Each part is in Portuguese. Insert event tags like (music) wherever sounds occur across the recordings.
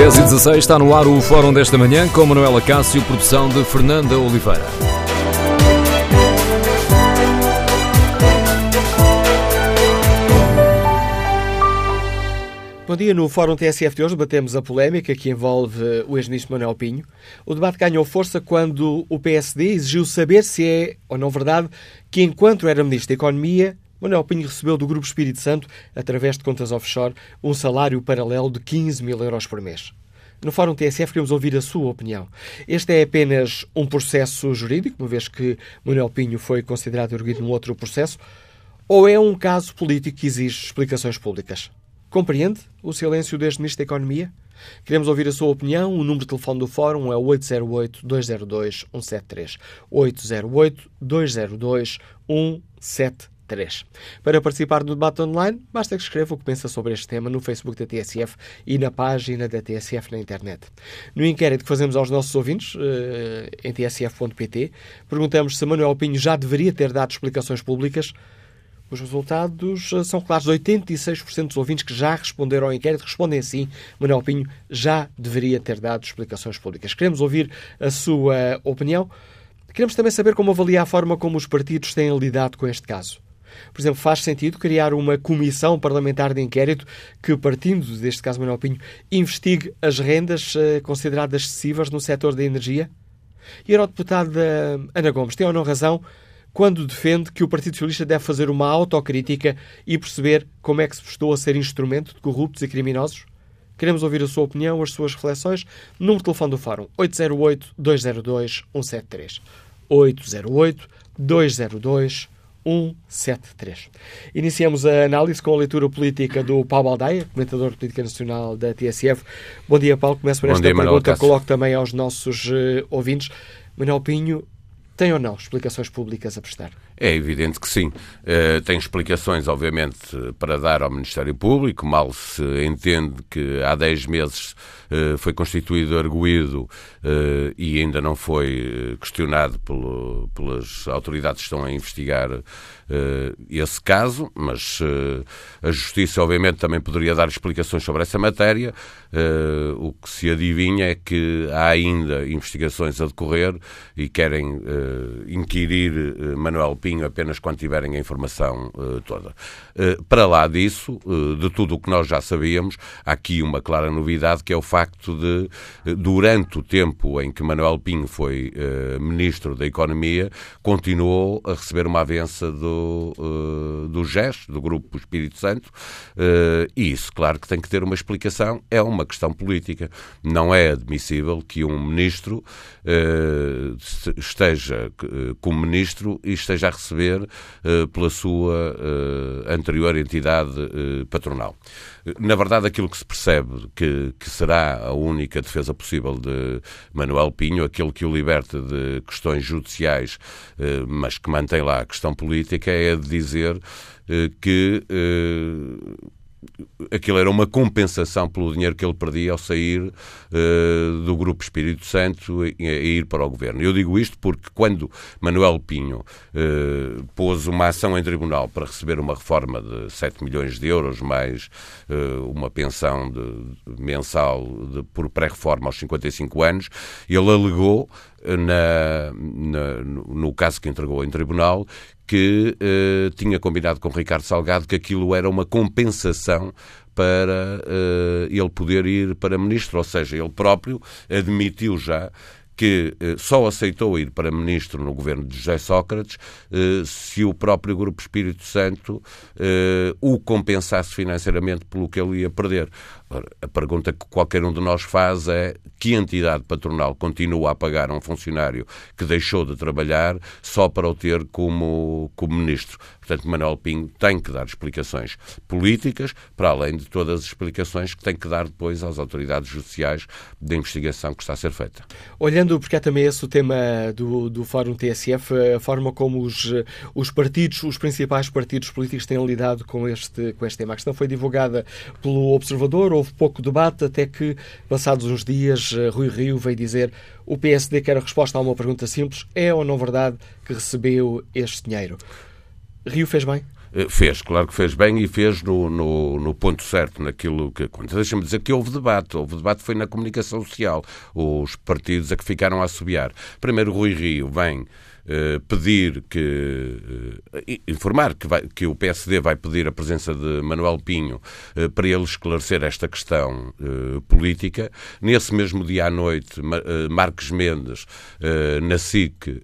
10 e 16 está no ar o Fórum desta manhã com Manuela Cássio, produção de Fernanda Oliveira. Bom dia. No Fórum TSF de hoje debatemos a polémica que envolve o ex-ministro Manuel Pinho. O debate ganhou força quando o PSD exigiu saber se é ou não verdade que, enquanto era ministro da Economia, Manuel Pinho recebeu do Grupo Espírito Santo, através de contas offshore, um salário paralelo de 15 mil euros por mês. No Fórum TSF queremos ouvir a sua opinião. Este é apenas um processo jurídico, uma vez que Manuel Pinho foi considerado erguido num outro processo, ou é um caso político que exige explicações públicas? Compreende o silêncio deste Ministro da Economia? Queremos ouvir a sua opinião. O número de telefone do Fórum é 808-202-173. 808-202-173. 3. Para participar no debate online, basta que escreva o que pensa sobre este tema no Facebook da TSF e na página da TSF na internet. No inquérito que fazemos aos nossos ouvintes, eh, em tsf.pt, perguntamos se Manuel Pinho já deveria ter dado explicações públicas. Os resultados eh, são claros. 86% dos ouvintes que já responderam ao inquérito respondem sim. Manuel Pinho já deveria ter dado explicações públicas. Queremos ouvir a sua opinião. Queremos também saber como avalia a forma como os partidos têm lidado com este caso. Por exemplo, faz sentido criar uma comissão parlamentar de inquérito que, partindo deste caso Manuel Pinho, investigue as rendas uh, consideradas excessivas no setor da energia? E a eurodeputada Ana Gomes tem ou não razão quando defende que o Partido Socialista deve fazer uma autocrítica e perceber como é que se prestou a ser instrumento de corruptos e criminosos? Queremos ouvir a sua opinião, as suas reflexões. Número de telefone do Fórum 808-202-173. 808-202-173. 173. Iniciamos a análise com a leitura política do Paulo Aldeia, comentador de política nacional da TSF. Bom dia, Paulo. Começo por esta dia, pergunta. Coloco também aos nossos uh, ouvintes. Manuel Pinho, tem ou não explicações públicas a prestar? É evidente que sim. Uh, tem explicações, obviamente, para dar ao Ministério Público. Mal se entende que há 10 meses foi constituído arguído uh, e ainda não foi questionado pelo, pelas autoridades que estão a investigar esse caso, mas a Justiça, obviamente, também poderia dar explicações sobre essa matéria. o que se adivinha é que há ainda investigações a decorrer e querem inquirir Manuel Pinto apenas quando tiverem a informação toda. Para lá disso, de tudo o que nós já sabíamos, há aqui uma clara novidade que é o facto de, durante o tempo em que Manuel Pinho foi Ministro da Economia, continuou a receber uma avença do, do GES, do Grupo Espírito Santo, e isso, claro que tem que ter uma explicação, é uma questão política. Não é admissível que um Ministro esteja como Ministro e esteja a receber uh, pela sua uh, anterior entidade uh, patronal. Na verdade, aquilo que se percebe que, que, será a única defesa possível de Manuel Pinho, aquilo que o liberta de questões judiciais, mas que mantém lá a questão política, é de dizer que aquilo era uma compensação pelo dinheiro que ele perdia ao sair uh, do Grupo Espírito Santo e, e, ir para o governo. Eu digo isto porque quando Manuel Pinho uh, pôs uma ação em tribunal para receber uma reforma de 7 milhões de euros, mais uh, uma pensão de, mensal de, por pré-reforma aos 55 anos, ele alegou na, na, no caso que entregou em tribunal que uh, tinha combinado com Ricardo Salgado que aquilo era uma compensação para uh, ele poder ir para ministro, ou seja, ele próprio admitiu já que eh, só aceitou ir para ministro no governo de José Sócrates eh, se o próprio Grupo Espírito Santo eh, o compensasse financeiramente pelo que ele ia perder. A pergunta que qualquer um de nós faz é que entidade patronal continua a pagar um funcionário que deixou de trabalhar só para o ter como, como ministro? Portanto, Manuel Pinho tem que dar explicações políticas, para além de todas as explicações que tem que dar depois às autoridades judiciais da investigação que está a ser feita. Olhando, porque é também esse o tema do, do Fórum TSF, a forma como os, os partidos, os principais partidos políticos têm lidado com este, com este tema. A questão foi divulgada pelo Observador, houve pouco debate, até que, passados uns dias, eh, Rui Rio veio dizer o PSD quer a resposta a uma pergunta simples: é ou não verdade que recebeu este dinheiro? Rio fez bem? Eh, fez, claro que fez bem e fez no, no, no ponto certo, naquilo que aconteceu. Deixa-me dizer que houve debate. Houve debate foi na comunicação social. Os partidos é que ficaram a assobiar. Primeiro, Rui Rio vem pedir que uh, informar que, vai, que o PSD vai pedir a presença de Manuel Pinho uh, para ele esclarecer esta questão política. Nesse mesmo dia à noite, Marques Mendes, na SIC,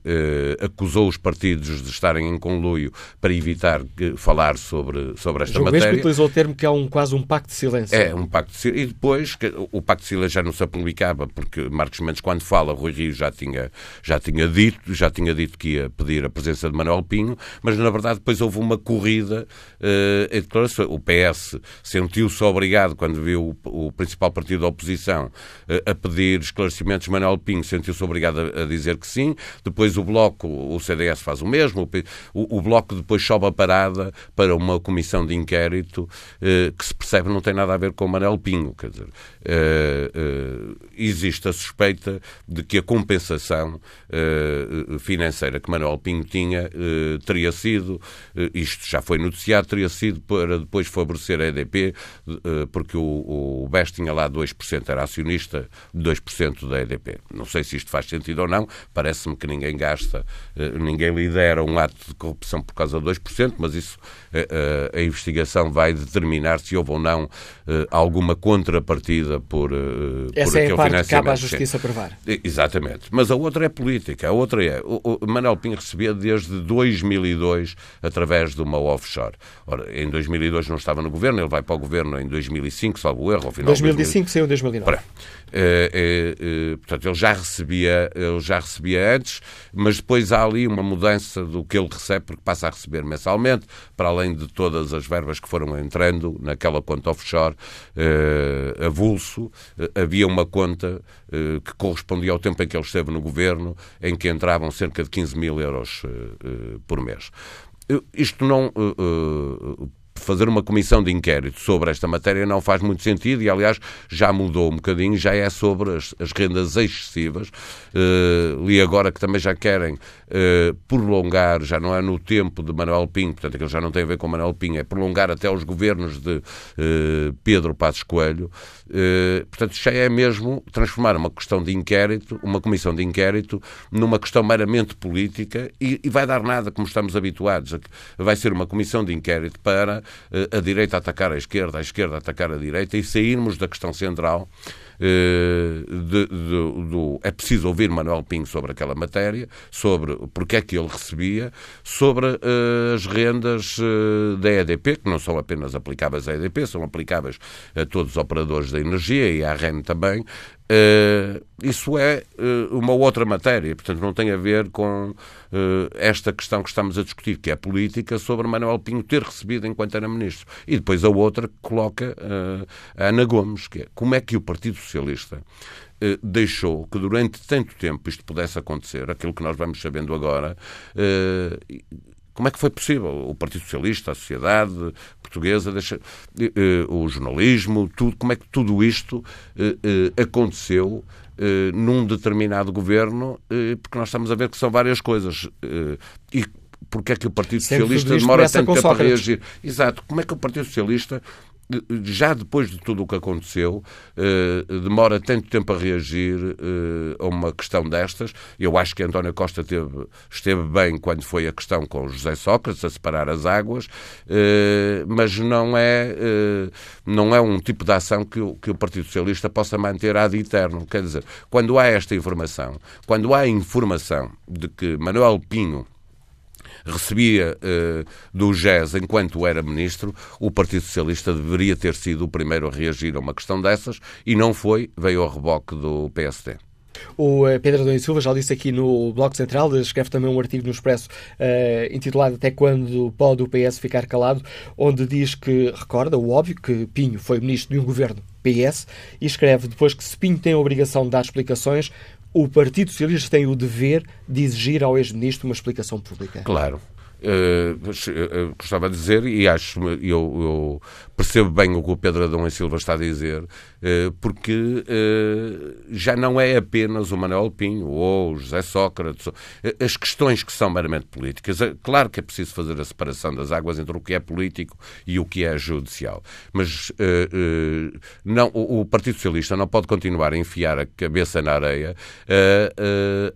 acusou os partidos de estarem em conluio para evitar falar sobre, sobre esta João matéria. Mesmo utilizou o termo que é um, quase um pacto de silêncio. É, um pacto de silêncio. E depois, o pacto de silêncio já não se publicava, porque Marcos Mendes, quando fala, Rui Rio já tinha, já tinha dito, já tinha dito que ia pedir a presença de Manuel Pinho, mas na verdade depois houve uma corrida uh, em declarações. O PS sentiu-se obrigado, quando viu o, o principal partido da oposição uh, a pedir esclarecimentos, Manuel Pinho sentiu-se obrigado a, a, dizer que sim. Depois o Bloco, o CDS faz o mesmo. O, o Bloco depois sobe a parada para uma comissão de inquérito uh, que se percebe não tem nada a ver com Manuel Pinho. Quer dizer, existe a suspeita de que a compensação financeira financeira que Manuel Pinho tinha eh, teria sido, eh, isto já foi noticiado, teria sido para depois favorecer a EDP, eh, porque o, o BES tinha lá 2%, era acionista de 2% da EDP. Não sei se isto faz sentido ou não, parece-me que ninguém gasta, ninguém lidera um ato de corrupção por causa de 2%, mas isso eh, eh, a investigação vai determinar se houve ou não alguma contrapartida por, Essa por é a parte financiamento. que cabe à Justiça provar. Exatamente. Mas a outra é política. A outra é. O, o Manuel Pinho recebia desde 2002 através de uma offshore. Ora, em 2002 não estava no governo, ele vai para o governo em 2005, salvo o erro, ao final 2005 saiu em 2009. É, é, é, portanto, ele já recebia, ele já recebia antes, mas depois há ali uma mudança do que ele recebe, porque passa a receber mensalmente, para além de todas as verbas que foram entrando naquela conta offshore, uh, avulso, uh, havia uma conta uh, que correspondia ao tempo em que ele esteve no governo, em que entravam cerca de 15 mil euros por mês. Isto não fazer uma comissão de inquérito sobre esta matéria não faz muito sentido e, aliás, já mudou um bocadinho, já é sobre as, as rendas excessivas. Uh, li agora que também já querem uh, prolongar, já não é no tempo de Manuel Pinho, portanto, aquilo já não tem a ver com Manuel Pinho, é prolongar até os governos de uh, Pedro Passos Coelho. portanto, já é mesmo transformar uma questão de inquérito, uma comissão de inquérito, numa questão meramente política e, e vai dar nada como estamos habituados. Vai ser uma comissão de inquérito para eh, a direita atacar a esquerda, a esquerda atacar a direita e sairmos da questão central eh, de, de, de, é preciso ouvir Manuel Pinho sobre aquela matéria, sobre porque é que ele recebia, sobre uh, as rendas uh, da EDP, que não são apenas aplicáveis à EDP, são aplicáveis a todos os operadores da energia e à REN também. Uh, isso é uma outra matéria, portanto não tem a ver com esta questão que estamos a discutir, que é política sobre Manuel Pinho ter recebido enquanto era ministro. E depois a outra que coloca a Ana Gomes, que é como é que o Partido Socialista eh, deixou que durante tanto tempo isto pudesse acontecer, aquilo que nós vamos sabendo agora, eh, como é que foi possível? O Partido Socialista, a sociedade portuguesa, deixa, eh, o jornalismo, tudo, como é que tudo isto aconteceu num determinado governo? Porque nós estamos a ver que são várias coisas. E porque é que o Partido Socialista demora tanto tempo a reagir? Exato. Como é que o Partido Socialista já depois de tudo o que aconteceu, eh, demora tanto tempo a reagir eh, a uma questão destas. Eu acho que António Costa teve, esteve bem quando foi a questão com José Sócrates, a separar as águas, eh, mas não é, não é um tipo de ação que o, que o Partido Socialista possa manter ad eterno. Quer dizer, quando há esta informação, quando há informação de que Manuel Pinho recebia uh, do GES enquanto era ministro, o Partido Socialista deveria ter sido o primeiro a reagir a uma questão dessas e não foi, veio ao reboque do PSD. O eh, Pedro Adão Silva já disse aqui no Bloco Central, escreve também um artigo no Expresso uh, intitulado Até quando pode o PS ficar calado, onde diz que recorda o óbvio que Pinho foi ministro de um governo PS e escreve depois que se Pinho tem a obrigação de dar explicações, o Partido Socialista tem o dever de exigir ao ex-ministro uma explicação pública. Claro. uh, gostava de dizer, e acho, eu, eu, percebo bem o que o Pedro Adão e Silva está a dizer, porque uh, já não é apenas o Manuel Pinho ou o José Sócrates, as questões que são meramente políticas. Claro que é preciso fazer a separação das águas entre o que é político e o que é judicial, mas não, o, Partido Socialista não pode continuar a enfiar a cabeça na areia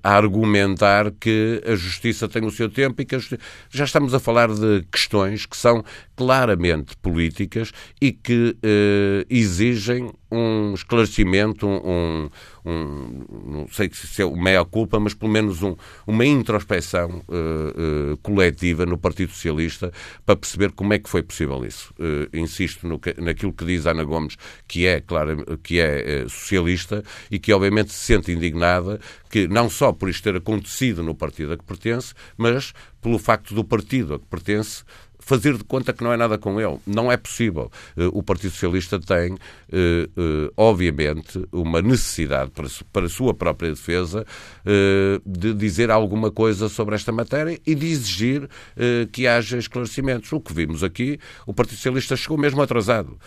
a argumentar que a justiça tem o seu tempo e que justiça já estamos a falar de questões que são claramente políticas e que eh, exigem um esclarecimento, um, um, não sei se é o meia-culpa, mas pelo menos um, uma introspeção uh, uh, coletiva no Partido Socialista para perceber como é que foi possível isso. Uh, insisto no que, naquilo que diz Ana Gomes, que é, claro, que é socialista e que obviamente se sente indignada que não só por isto ter acontecido no partido a que pertence, mas pelo facto do partido a que pertence fazer de conta que não é nada com ele. Não é possível. Eh, o Partido Socialista tem, eh, eh, obviamente, uma necessidade para a sua própria defesa de dizer alguma coisa sobre esta matéria e de exigir que haja esclarecimentos. O que vimos aqui, o Partido Socialista chegou mesmo atrasado.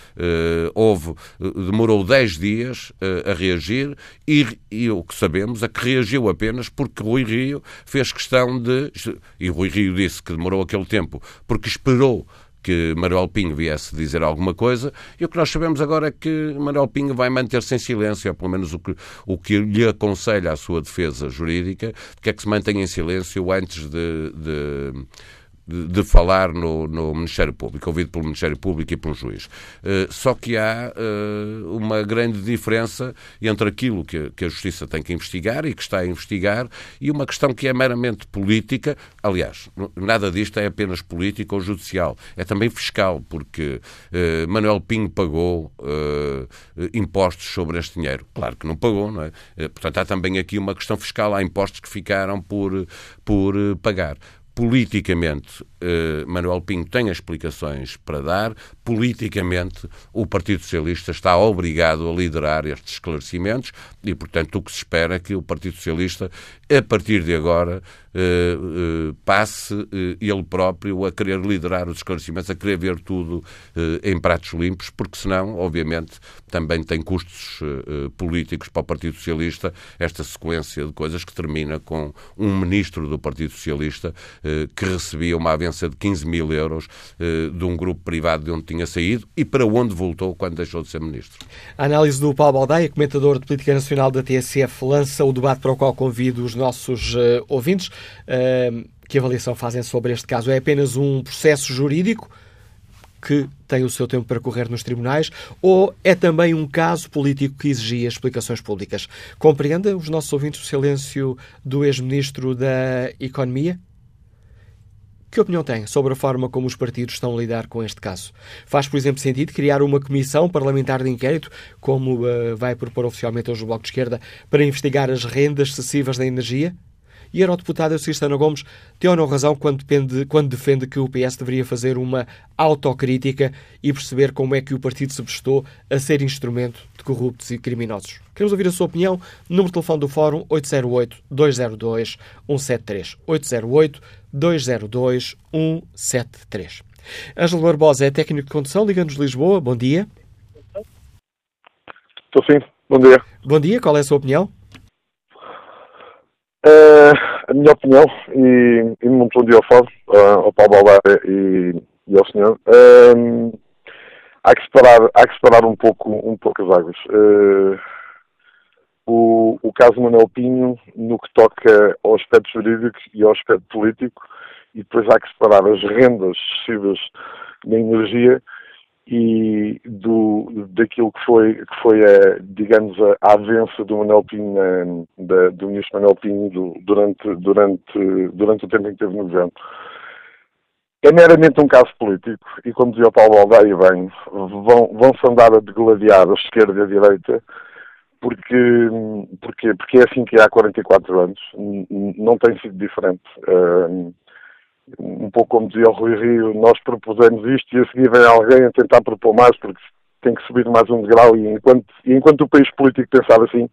Houve, demorou 10 dias a reagir e, e o que sabemos é que reagiu apenas porque Rui Rio fez questão de. E Rui Rio disse que demorou aquele tempo porque esperou que Manuel Pinho viesse dizer alguma coisa, e o que nós sabemos agora é que Manuel Pinho vai manter-se em silêncio, é pelo menos o que, o que lhe aconselha a sua defesa jurídica, que é que se mantenha em silêncio antes de, de de, de falar no, no, Ministério Público, ouvido pelo Ministério Público e um juiz. Uh, só que há uh, uma grande diferença entre aquilo que, que, a Justiça tem que investigar e que está a investigar e uma questão que é meramente política. Aliás, nada disto é apenas político ou judicial, é também fiscal, porque uh, Manuel Pinho pagou impostos sobre este dinheiro. Claro que não pagou, não é? portanto, há também aqui uma questão fiscal, há impostos que ficaram por, por pagar politicamente eh, Manuel Pinho tem explicações para dar, politicamente o Partido Socialista está obrigado a liderar estes esclarecimentos e, portanto, o que se espera é que o Partido Socialista, a partir de agora, eh, eh, passe ele próprio a querer liderar os esclarecimentos, a querer ver tudo em pratos limpos, porque senão, obviamente, também tem custos políticos para o Partido Socialista esta sequência de coisas que termina com um ministro do Partido Socialista que recebia uma avença de 15 mil euros de um grupo privado de onde tinha saído e para onde voltou quando deixou de ser ministro. A análise do Paulo Baldaia, comentador de Política Nacional da TSF, lança o debate para o qual convido os nossos uh, ouvintes. Uh, que avaliação fazem sobre este caso? É apenas um processo jurídico que tem o seu tempo para correr nos tribunais ou é também um caso político que exigia explicações públicas? Compreenda os nossos ouvintes o silêncio do ex-ministro da Economia? Que opinião tem sobre a forma como os partidos estão a lidar com este caso? Faz, por exemplo, sentido criar uma comissão parlamentar de inquérito, como uh, vai propor oficialmente hoje o Bloco de Esquerda, para investigar as rendas excessivas da energia? E a eurodeputado Ana Gomes tem ou não razão quando, depende, quando defende que o PS deveria fazer uma autocrítica e perceber como é que o partido se prestou a ser instrumento de corruptos e criminosos. Queremos ouvir a sua opinião. Número de telefone do Fórum 808-202-173. 808-202-173. Ângelo Barbosa é técnico de condução, Liga-nos Lisboa. Bom dia. Estou sim. Bom dia. Bom dia. Qual é a sua opinião? Uh, a minha opinião, e, e bom dia ao Fórum, uh, ao Paulo Baldaia e, e, ao senhor, uh, há, que separar, há que separar um pouco, um pouco as águas. O, o caso Manuel Pinho, no que toca ao aspecto jurídico e ao aspecto político, e depois há que separar as rendas excessivas da energia e do, daquilo que foi, que foi a, digamos, a, a avença do Manuel Pinho, da, do ministro Manuel Pinho do, durante, durante, durante o tempo em que esteve no governo. É meramente um caso político e, como dizia o Paulo Aldeia bem, vão, vão-se andar a degladiar a esquerda e a direita porque, porque, porque é assim que há 44 anos, não tem sido diferente. Um pouco como dizia o Rui Rio, nós propusemos isto e a seguir vem alguém a tentar propor mais porque tem que subir mais um degrau e enquanto, e enquanto o país político pensar assim,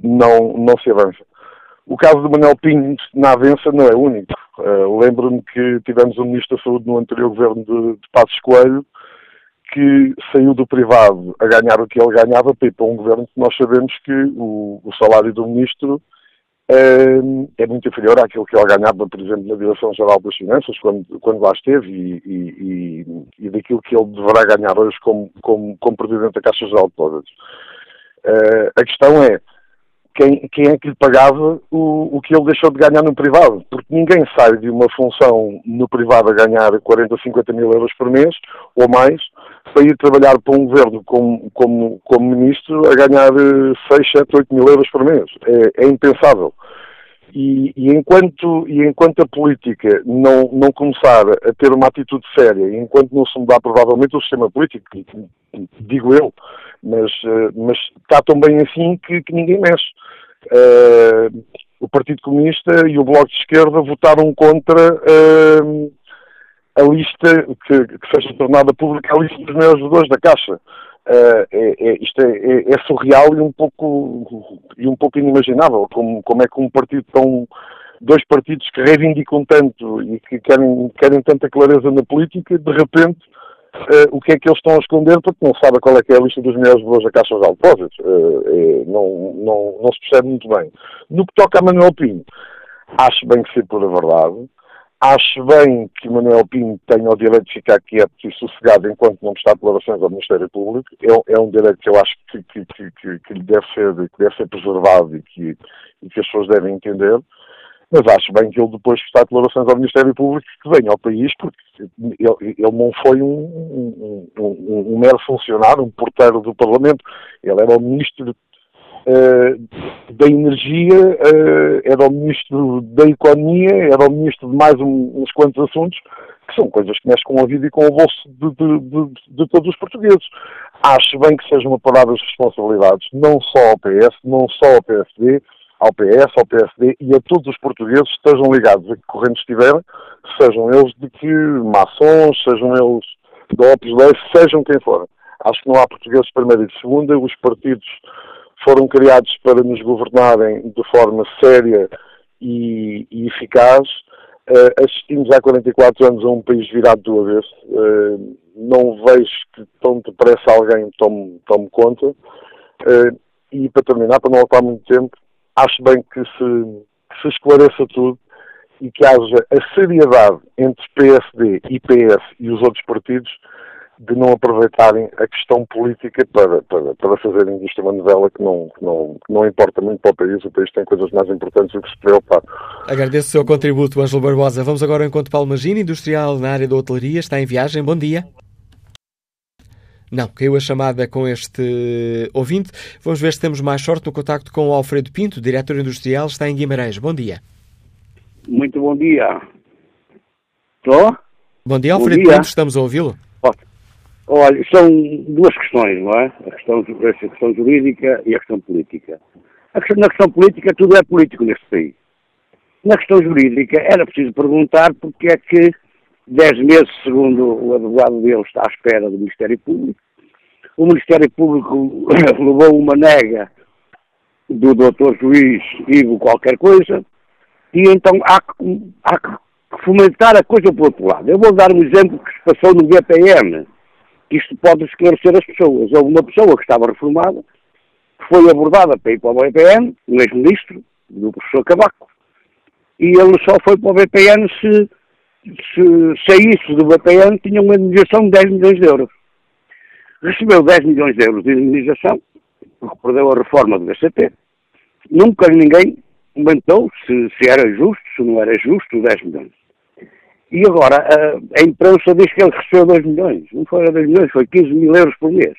não, não se avança. O caso do Manuel Pinho na avença não é único. Uh, Lembro-me que tivemos um Ministro da Saúde no anterior governo de, de Passos Coelho que saiu do privado a ganhar o que ele ganhava para ir para um governo que nós sabemos que o, o salário do Ministro é, muito inferior àquilo que ele ganhava, por exemplo, na Direção-Geral das Finanças, quando, quando lá esteve, e, e, e, e, daquilo que ele deverá ganhar hoje como, como, como Presidente da Caixa Geral de Depósitos. Uh, a questão é, quem, quem, é que lhe pagava o, o que ele deixou de ganhar no privado? Porque ninguém sai de uma função no privado a ganhar 40, 50 mil euros por mês, ou mais, para ir trabalhar para um governo como, como, como ministro a ganhar 6, 7, 8 mil euros por mês. É, é impensável. E, e, enquanto, e enquanto a política não, não começar a ter uma atitude séria, enquanto não se mudar provavelmente o sistema político, digo eu, mas, eh, mas está tão bem assim que, que ninguém mexe. Uh, o Partido Comunista e o Bloco de Esquerda votaram contra uh, a lista que, que, seja tornada pública, a lista dos maiores jogadores da Caixa. Uh, é, é, isto é, é, é, surreal e um pouco, e um pouco inimaginável. Como, como é que um partido tão. dois partidos que reivindicam tanto e que querem, querem tanta clareza na política, de repente uh, o que é que eles estão a esconder porque não sabem qual é que é a lista dos melhores valores da Caixa de Depósitos. Uh, não, não, não se percebe muito bem. No que toca a Manuel Pinho, acho bem que se por a verdade. Acho bem que Manuel Pinho tenha o direito de ficar quieto e sossegado enquanto não prestar declarações ao Ministério Público. É, é um direito que eu acho que, que, que, que, lhe deve ser, que deve ser preservado e que, e que as pessoas devem entender mas acho bem que ele depois prestar declarações ao Ministério Público que venha ao país, porque ele, ele não foi um, um, um, um, mero funcionário, um porteiro do Parlamento, ele era o Ministro uh, da Energia, era o Ministro da Economia, era o Ministro de mais uns quantos assuntos, que são coisas que mexem com a vida e com o bolso de, de, de, de todos os portugueses. Acho bem que sejam aparadas responsabilidades, não só ao PS, não só ao PSD, ao PS, ao PSD e a todos os portugueses estejam ligados a que correntes estiverem, sejam eles de que maçons, sejam eles da Opus Dei, sejam quem forem. Acho que não há portugueses de primeira e de segunda, os partidos foram criados para nos governarem de forma séria e, e eficaz. Uh, assistimos há 44 anos a um país virado do avesso. Uh, não vejo que tão depressa alguém tome, tome conta. Uh, e para terminar, para não ocupar muito tempo, acho bem que se, que se esclareça tudo e que haja a seriedade entre PSD e PS e os outros partidos de não aproveitarem a questão política para, para, para fazerem disto uma novela que não, que não, que não importa muito para o país. O país tem coisas mais importantes do que se preocupar. Agradeço o seu contributo, Ângelo Barbosa. Vamos agora ao encontro Paulo Magini, industrial na área da hotelaria. Está em viagem. Bom dia. Não, caiu a chamada com este ouvinte. Vamos ver se temos mais sorte no contacto com o Alfredo Pinto, diretor industrial, está em Guimarães. Bom dia. Muito bom dia. Estou? Bom dia, Alfredo bom dia. Pinto, estamos a ouvi-lo. Olha, são duas questões, não é? A questão, a questão jurídica e a questão política. A questão, na questão política, tudo é político neste país. Na questão jurídica, era preciso perguntar porque é que Dez meses, segundo o advogado dele, está à espera do Ministério Público. O Ministério Público (coughs) levou uma nega do doutor juiz Ivo qualquer coisa, e então há há que fomentar a coisa por outro lado. Eu vou dar um exemplo que se passou no VPN. Isto pode esclarecer as pessoas. Houve uma pessoa que estava reformada, que foi abordada para ir para o VPN, um ex-ministro, do professor Cavaco, e ele só foi para o VPN se se saísse do BPN, tinha uma indenização de 10 milhões de euros. Recebeu 10 milhões de euros de indenização, porque perdeu a reforma do BCP. Nunca ninguém comentou se, se era justo, se não era justo, 10 milhões. E agora, a, a imprensa diz que ele recebeu 2 milhões. Não foi 2 milhões, foi 15 mil euros por mês.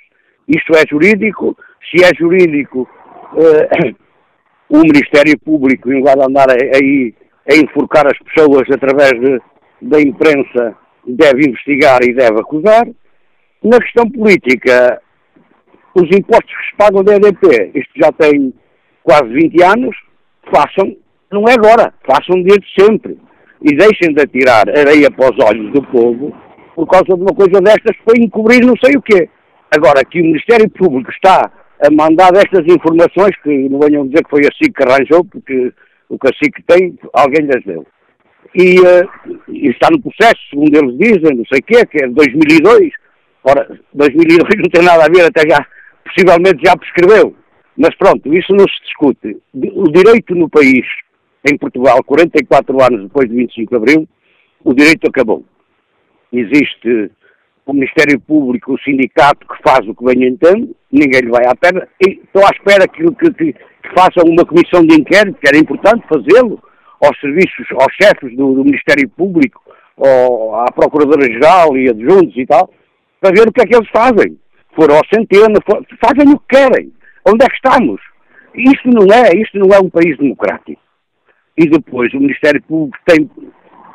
Isto é jurídico? Se é jurídico, uh, (coughs) o Ministério Público, em lugar de andar aí a enforcar as pessoas através de, da imprensa deve investigar e deve acusar. Na questão política, os impostos que se pagam da EDP, isto já tem quase 20 anos, façam, não é agora, façam desde sempre. E deixem de atirar areia para os olhos do povo por causa de uma coisa destas para encobrir não sei o quê. Agora, que o Ministério Público está a mandar estas informações, que não venham dizer que foi a SIC que arranjou, porque o que a SIC tem, alguém lhes deu. e, uh, e, está no processo, segundo eles dizem, não sei o quê, que é 2002. Ora, 2002 não tem nada a ver, até já, possivelmente já prescreveu. Mas pronto, isso não se discute. O direito no país, em Portugal, 44 anos depois de 25 de Abril, o direito acabou. Existe o Ministério Público, o sindicato que faz o que bem entende, ninguém lhe vai à perna, e estou à espera que, que, que, que façam uma comissão de inquérito, que era importante fazê-lo, aos serviços, aos chefes do, do Ministério Público, ou à Procuradora-Geral e adjuntos e tal, para ver o que é que eles fazem. Foram ao centeno, for, fazem o que querem. Onde é que estamos? Isto não é, isto não é um país democrático. E depois o Ministério Público tem,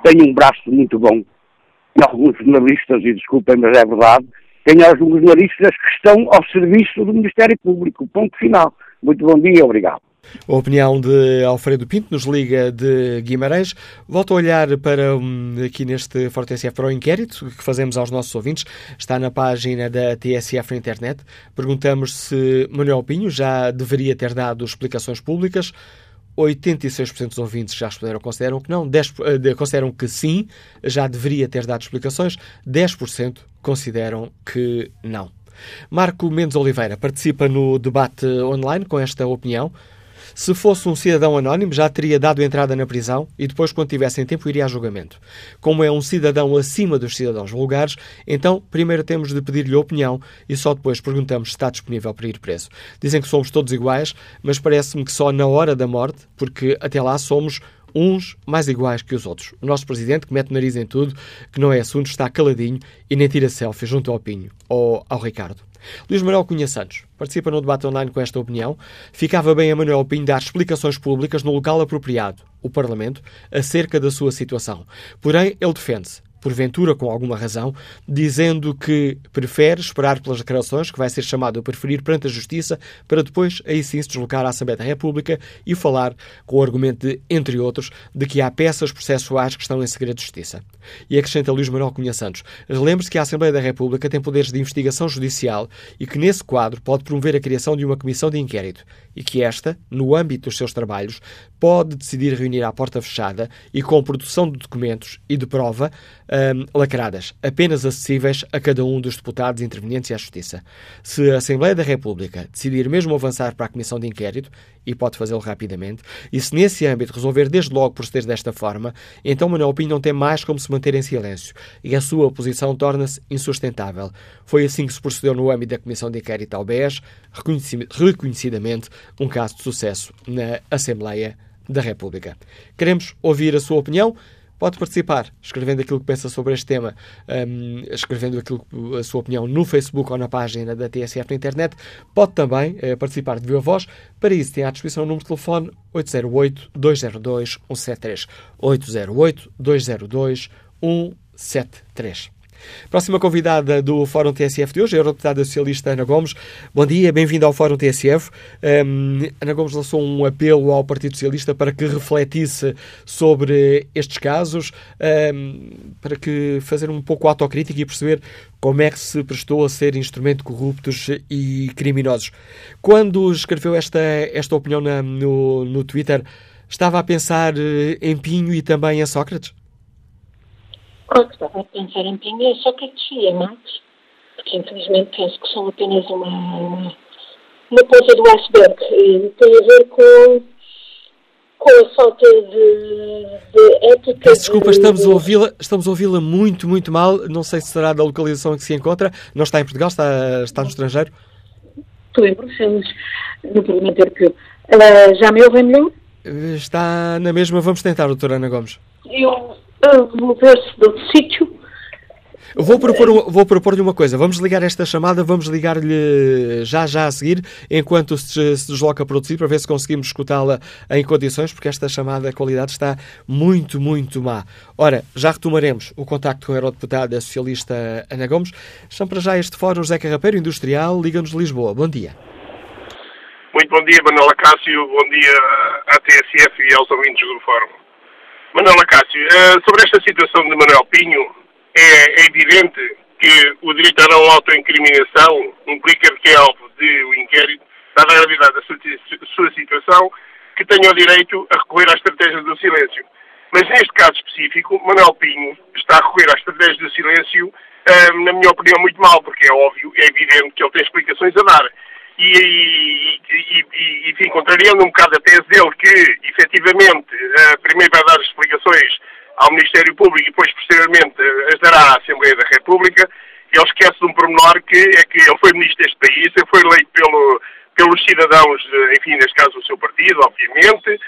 tem um braço muito bom e alguns jornalistas, e desculpem, mas é verdade, tem alguns jornalistas que estão ao serviço do Ministério Público. Ponto final. Muito bom dia, obrigado. A opinião de Alfredo Pinto nos liga de Guimarães. Volto a olhar para hum, aqui neste Forte TSF para o inquérito que fazemos aos nossos ouvintes. Está na página da TSF na internet. Perguntamos se Manuel Pinho já deveria ter dado explicações públicas. 86% dos ouvintes já responderam consideram que não, 10, eh, consideram que sim, já deveria ter dado explicações, 10% consideram que não. Marco Mendes Oliveira participa no debate online com esta opinião. Se fosse um cidadão anónimo, já teria dado entrada na prisão e depois, quando tivessem tempo, iria a julgamento. Como é um cidadão acima dos cidadãos vulgares, então primeiro temos de pedir-lhe opinião e só depois perguntamos se está disponível para ir preso. Dizem que somos todos iguais, mas parece-me que só na hora da morte, porque até lá somos uns mais iguais que os outros. O nosso presidente, que mete o nariz em tudo, que não é assunto, está caladinho e nem tira selfie junto ao Pinho ou ao Ricardo. Luís Manuel Cunha Santos participa no debate online com esta opinião. Ficava bem a Manuel Pinho dar explicações públicas no local apropriado, o Parlamento, acerca da sua situação. Porém, ele defende-se porventura com alguma razão, dizendo que prefere esperar pelas declarações, que vai ser chamado a preferir perante a Justiça, para depois, aí sim, se deslocar à Assembleia da República e falar com o argumento de, entre outros, de que há peças processuais que estão em segredo de justiça. E acrescenta Luís Manuel Cunha Santos. Relembre-se que a Assembleia da República tem poderes de investigação judicial e que, nesse quadro, pode promover a criação de uma comissão de inquérito e que esta, no âmbito dos seus trabalhos, pode decidir reunir à porta fechada e com produção de documentos e de prova um, lacradas, apenas acessíveis a cada um dos deputados intervenientes e à Justiça. Se a Assembleia da República decidir mesmo avançar para a comissão de inquérito, e pode fazê-lo rapidamente, e se nesse âmbito resolver desde logo proceder desta forma, então Manuel Pinho não tem mais como se manter em silêncio e a sua posição torna-se insustentável. Foi assim que se procedeu no âmbito da Comissão de Inquérito ao BES, reconhecidamente um caso de sucesso na Assembleia da República. Queremos ouvir a sua opinião. Pode participar escrevendo aquilo que pensa sobre este tema, um, escrevendo aquilo, a sua opinião no Facebook ou na página da TSF na internet. Pode também uh, participar de viva voz. Para isso, tem à disposição o número de telefone 808-202-173. 808-202-173. Próxima convidada do Fórum TSF de hoje é a deputada socialista Ana Gomes. Bom dia, bem-vinda ao Fórum TSF. Um, Ana Gomes lançou um apelo ao Partido Socialista para que refletisse sobre estes casos, um, para que fazer um pouco autocrítica e perceber como é que se prestou a ser instrumento de corruptos e criminosos. Quando escreveu esta, esta opinião na, no, no Twitter, estava a pensar eh, em Pinho e também em Sócrates? Claro que estava a pensar em Pinga, só que e a Max, porque infelizmente penso que são apenas uma, uma, uma ponta do iceberg e tem a ver com, com a falta de, de ética. Peço desculpa, de... estamos a ouvi-la estamos a ouvi-la muito, muito mal. Não sei se será da localização em que se encontra. Não está em Portugal, está, está no estrangeiro? Estou em Bruxelas, no Parlamento Europeu. Já me ouvem melhor? Está na mesma, vamos tentar, doutora Ana Gomes. Eu mover-se de outro sítio. Vou propor, vou propor-lhe uma coisa. Vamos ligar esta chamada, vamos ligar-lhe já já a seguir, enquanto se, se desloca para outro sítio, para ver se conseguimos escutá-la em condições, porque esta chamada, a qualidade está muito, muito má. Ora, já retomaremos o contacto com a eurodeputada socialista Ana Gomes. Estão para já este fórum José Carrapeiro, industrial, Liga-nos de Lisboa. Bom dia. Muito bom dia, Manuela Cássio. Bom dia à TSF e aos ouvintes do fórum. Manuel Acácio, uh, sobre esta situação de Manuel Pinho, é, é, evidente que o direito à não autoincriminação implica que é alvo de um inquérito, dada a gravidade da sua, sua situação, que tenha o direito a recorrer à estratégia do silêncio. Mas neste caso específico, Manuel Pinho está a recorrer à estratégia do silêncio, na minha opinião, muito mal, porque é óbvio, é evidente que ele tem explicações a dar. E, e, e, enfim, contrariando um bocado a tese dele, que efetivamente primeiro vai dar explicações ao Ministério Público e depois, posteriormente, as dará à Assembleia da República, ele esquece de um pormenor que é que ele foi ministro deste país, ele foi eleito pelo, pelos cidadãos, enfim, neste caso o seu partido, obviamente,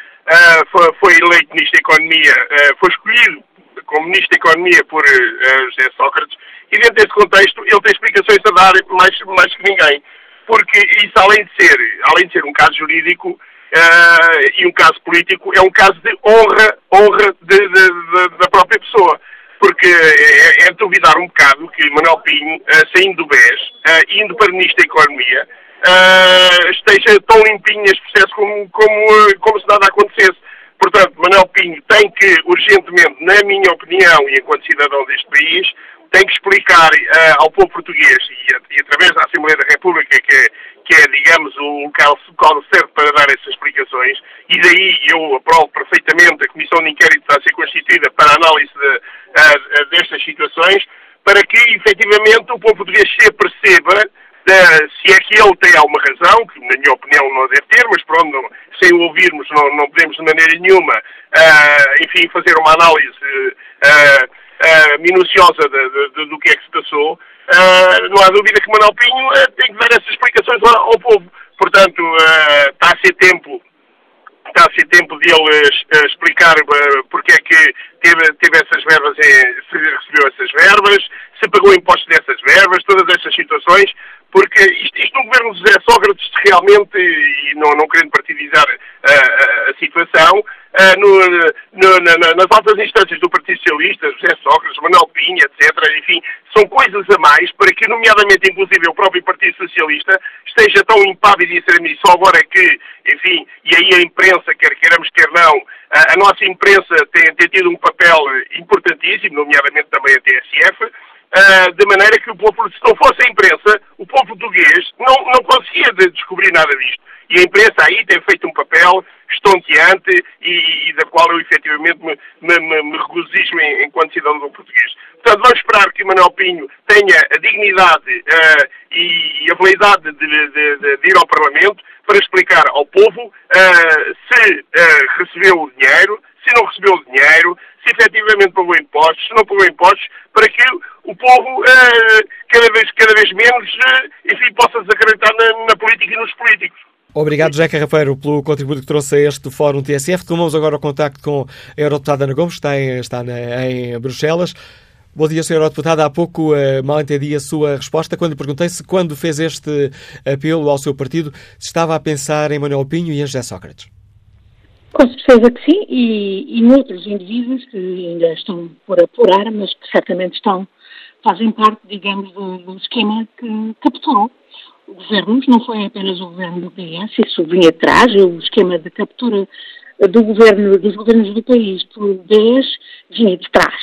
foi, foi, eleito ministro da Economia, foi escolhido como ministro da Economia por uh, José Sócrates, e dentro desse contexto ele tem explicações a dar mais, mais que ninguém, porque isso além de ser, além de ser um caso jurídico, Uh, e um caso político é um caso de honra, honra de, de, de, da própria pessoa. Porque é, é duvidar um bocado que Manuel Pinho, uh, saindo do BES, uh, indo para Ministro da Economia, esteja tão limpinho neste processo como, como, como se nada acontecesse. Portanto, Manuel Pinho tem que, urgentemente, na minha opinião, e enquanto cidadão deste país, tem que explicar uh, ao povo português e, e, através da Assembleia da República, que é, que é digamos, o local, local certo para dar essas explicações, e daí eu aprovo perfeitamente a Comissão de Inquérito a ser constituída para a análise de, uh, destas situações, para que efetivamente o povo português se aperceba se é que ele tem alguma razão, que na minha opinião não deve ter, mas pronto, não, sem o ouvirmos não, não podemos de maneira nenhuma, uh, enfim, fazer uma análise uh, uh, minuciosa de, de, do que é que se passou, não há dúvida que Manuel Pinho tem que dar essas explicações ao, ao povo. Portanto, está a ser tempo está a ser tempo de ele explicar porque é que teve, teve essas verbas, se recebeu essas verbas, se pagou impostos dessas verbas, todas essas situações, porque isto, isto no governo de José Sócrates realmente, e não, não querendo partidizar a, a, a situação, uh, no, no, na, nas altas instâncias do Partido Socialista, José Sócrates, Manuel Pinha, etc., enfim, são coisas a mais para que, nomeadamente, inclusive, o próprio Partido Socialista esteja tão impávido e ser só agora que, enfim, e aí a imprensa, quer queiramos, quer não, a, a nossa imprensa tem, tem tido um papel importantíssimo, nomeadamente também a TSF, Uh, de maneira que o povo, se não fosse a imprensa, o povo português não, não conseguia de descobrir nada disto. E a imprensa aí tem feito um papel estonteante e, e da qual eu efetivamente me, me, me regozijo enquanto cidadão português. Portanto, vamos esperar que Manuel Pinho tenha a dignidade uh, e a validade de, de, de, de, ir ao Parlamento para explicar ao povo uh, se recebeu o dinheiro, se não recebeu dinheiro, se efetivamente pagou impostos, se não pagou impostos, para que o povo uh, cada, vez, cada vez menos, uh, enfim, possa desacreditar na, na, política e nos políticos. Obrigado, José Carrafeiro, pelo contributo que trouxe a este Fórum TSF. Tomamos agora o contacto com a Eurodeputada Ana Gomes, que está em, está na, em Bruxelas. Bom dia, Sr. Eurodeputado. Há pouco uh, mal entendi a sua resposta quando lhe perguntei se, quando fez este apelo ao seu partido, se estava a pensar em Manuel Pinho e em José Sócrates. Com certeza que sim, e, e indivíduos que ainda estão por apurar, mas que certamente estão, fazem parte, digamos, do, do esquema que capturou governos, não foi apenas o governo do PS, isso vinha atrás, o esquema de captura do governo, dos governos do país por 10 vinha de trás.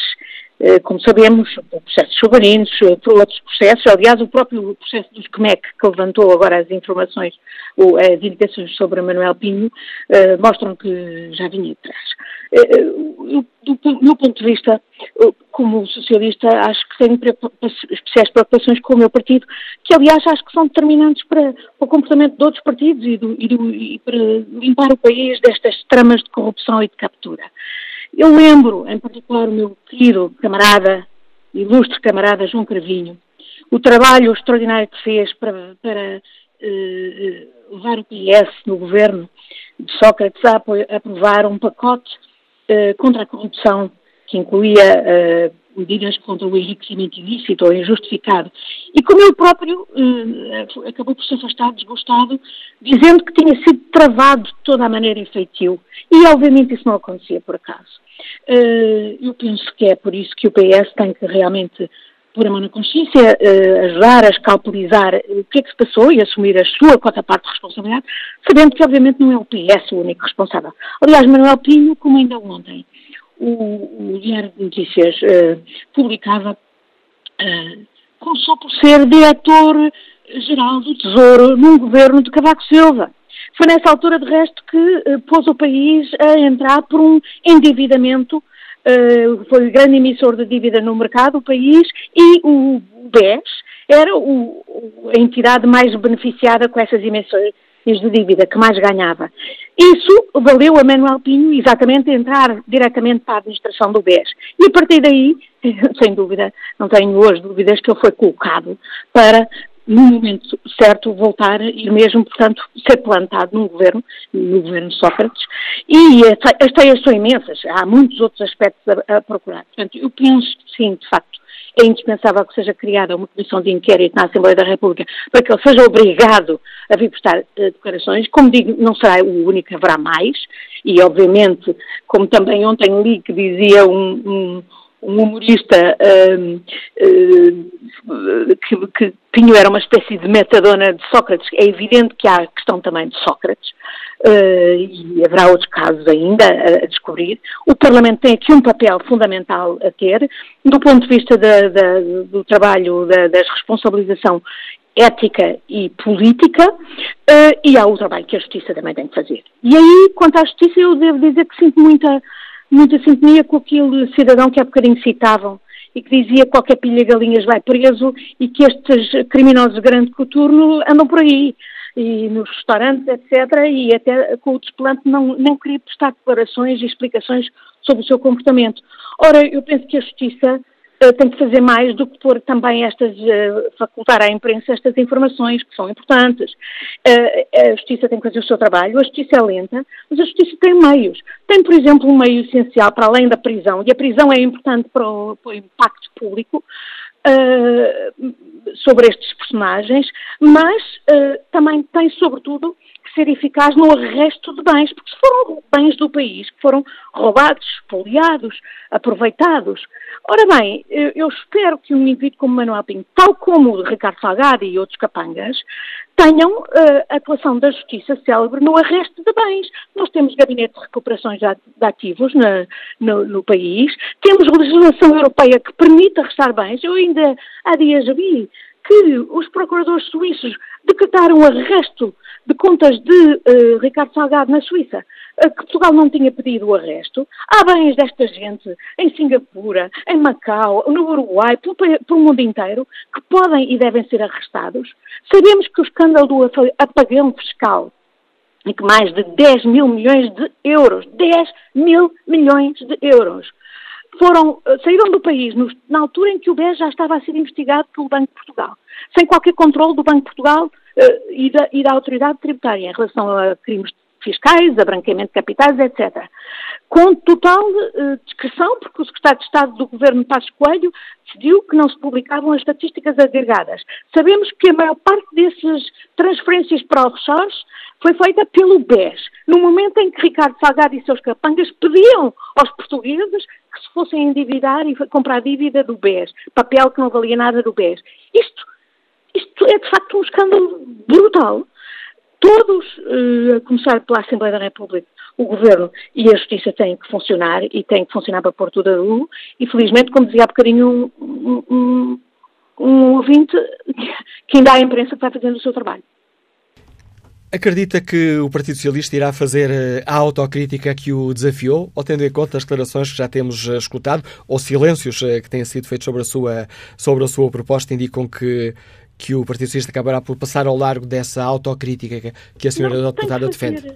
Eh, como sabemos, processos soberanos, eh, outros processos, aliás, o próprio processo dos CMEC, que levantou agora as informações, as indicações sobre Manuel Pinho, eh, mostram que já vinha de trás. do meu ponto de vista, como socialista, acho que tenho especiais preocupações com o meu partido, que aliás acho que são determinantes para, o comportamento de outros partidos e, do, e, do, e para limpar o país destas tramas de corrupção e de captura. Eu lembro, em particular, o meu querido camarada, ilustre camarada João Cravinho, o trabalho extraordinário que fez para, para uh, levar o PS no governo de Sócrates a aprovar um pacote uh, contra a corrupção que incluía medidas contra o enriquecimento ilícito ou injustificado. E como ele próprio uh, acabou por se afastar desgostado, dizendo que tinha sido travado de toda a maneira em feitio. E obviamente isso não acontecia por acaso. Uh, eu penso que é por isso que o PS tem que realmente pôr a mão na consciência, uh, ajudar a escalpelizar o que é que se passou e assumir a sua cota parte de responsabilidade, sabendo que obviamente não é o PS o único responsável. Aliás, Manuel Pinho, como ainda ontem, o, o Diário de Notícias uh, publicava, uh, começou por ser diretor-geral do Tesouro num governo de Cavaco Silva. Foi nessa altura, de resto, que uh, pôs o país a entrar por um endividamento uh, foi o grande emissor de dívida no mercado, o país, e o BES era o, a entidade mais beneficiada com essas emissões de dívida, que mais ganhava. Isso valeu a Manuel Pinho exatamente entrar diretamente para a administração do BES. E a partir daí, (laughs) sem dúvida, não tenho hoje dúvidas que ele foi colocado para no momento certo, voltar e mesmo, portanto, ser plantado num governo, no governo Sócrates. E as teias são imensas, há muitos outros aspectos a, a procurar. Portanto, eu penso, sim, de facto, é indispensável que seja criada uma comissão de inquérito na Assembleia da República para que ele seja obrigado a vir prestar uh, declarações. Como digo, não será o único, haverá mais. E, obviamente, como também ontem li que dizia um, um um humorista um, um, que, que Pinho era uma espécie de metadona de Sócrates. É evidente que há a questão também de Sócrates, uh, e haverá outros casos ainda a, a, descobrir. O Parlamento tem aqui um papel fundamental a ter, do ponto de vista da, da, do trabalho da, da responsabilização ética e política, uh, e há o trabalho que a Justiça também tem que fazer. E aí, quanto à Justiça, eu devo dizer que sinto muita muita sintonia com aquele cidadão que há bocadinho citavam e que dizia que qualquer pilha galinhas vai preso e que estes criminosos de grande coturno andam por aí e nos restaurantes, etc. E até com o desplante não, não queria prestar declarações e explicações sobre o seu comportamento. Ora, eu penso que a Justiça tem que fazer mais do que pôr também estas, uh, facultar à imprensa estas informações que são importantes. Uh, a Justiça tem que fazer o seu trabalho, a Justiça é lenta, mas a Justiça tem meios. Tem, por exemplo, um meio essencial para além da prisão, e a prisão é importante para o, para o impacto público, sobre estes personagens, mas também tem, sobretudo, ser eficaz no arresto de bens, porque se foram bens do país que foram roubados, espoliados, aproveitados. Ora bem, eu espero que um indivíduo como Manuel Pinto, tal como o Ricardo Salgado e outros capangas, tenham uh, atuação da justiça célebre no arresto de bens. Nós temos gabinete de recuperações de ativos na, no, no, país, temos legislação europeia que permite arrestar bens. Eu ainda há dias vi que os procuradores suíços decretaram o arresto de contas de uh, Ricardo Salgado na Suíça, uh, que Portugal não tinha pedido o arresto. Há bens desta gente em Singapura, em Macau, no Uruguai, pelo, pelo mundo inteiro, que podem e devem ser arrestados. Sabemos que o escândalo do apagão fiscal e que mais de 10 mil milhões de euros, 10 mil milhões de euros, foram, eh, saíram do país no, na altura em que o BES já estava a ser investigado pelo Banco de Portugal, sem qualquer controle do Banco de Portugal uh, e, da, e, da, autoridade tributária em relação a crimes fiscais, a branqueamento de capitais, etc. Com total uh, discreção, porque o secretário de Estado do governo Passos Coelho decidiu que não se publicavam as estatísticas agregadas. Sabemos que a maior parte dessas transferências para offshores foi feita pelo BES, no momento em que Ricardo Salgado e seus capangas pediam aos portugueses que se fossem endividar e comprar dívida do BES, papel que não valia nada do BES. Isto, isto é de facto um escândalo brutal. Todos, uh, a começar pela Assembleia da República, o Governo e a Justiça têm que funcionar e têm que funcionar para pôr tudo a luz e felizmente, como dizia há bocadinho um, um, um ouvinte, (laughs) que ainda há a imprensa que está fazendo o seu trabalho. Acredita que o Partido Socialista irá fazer eh, a autocrítica que o desafiou, ou tendo em conta as declarações que já temos eh, escutado, ou silêncios eh, que têm sido feitos sobre a sua, sobre a sua proposta, indicam que, que o Partido Socialista acabará por passar ao largo dessa autocrítica que a senhora Não, deputada defende?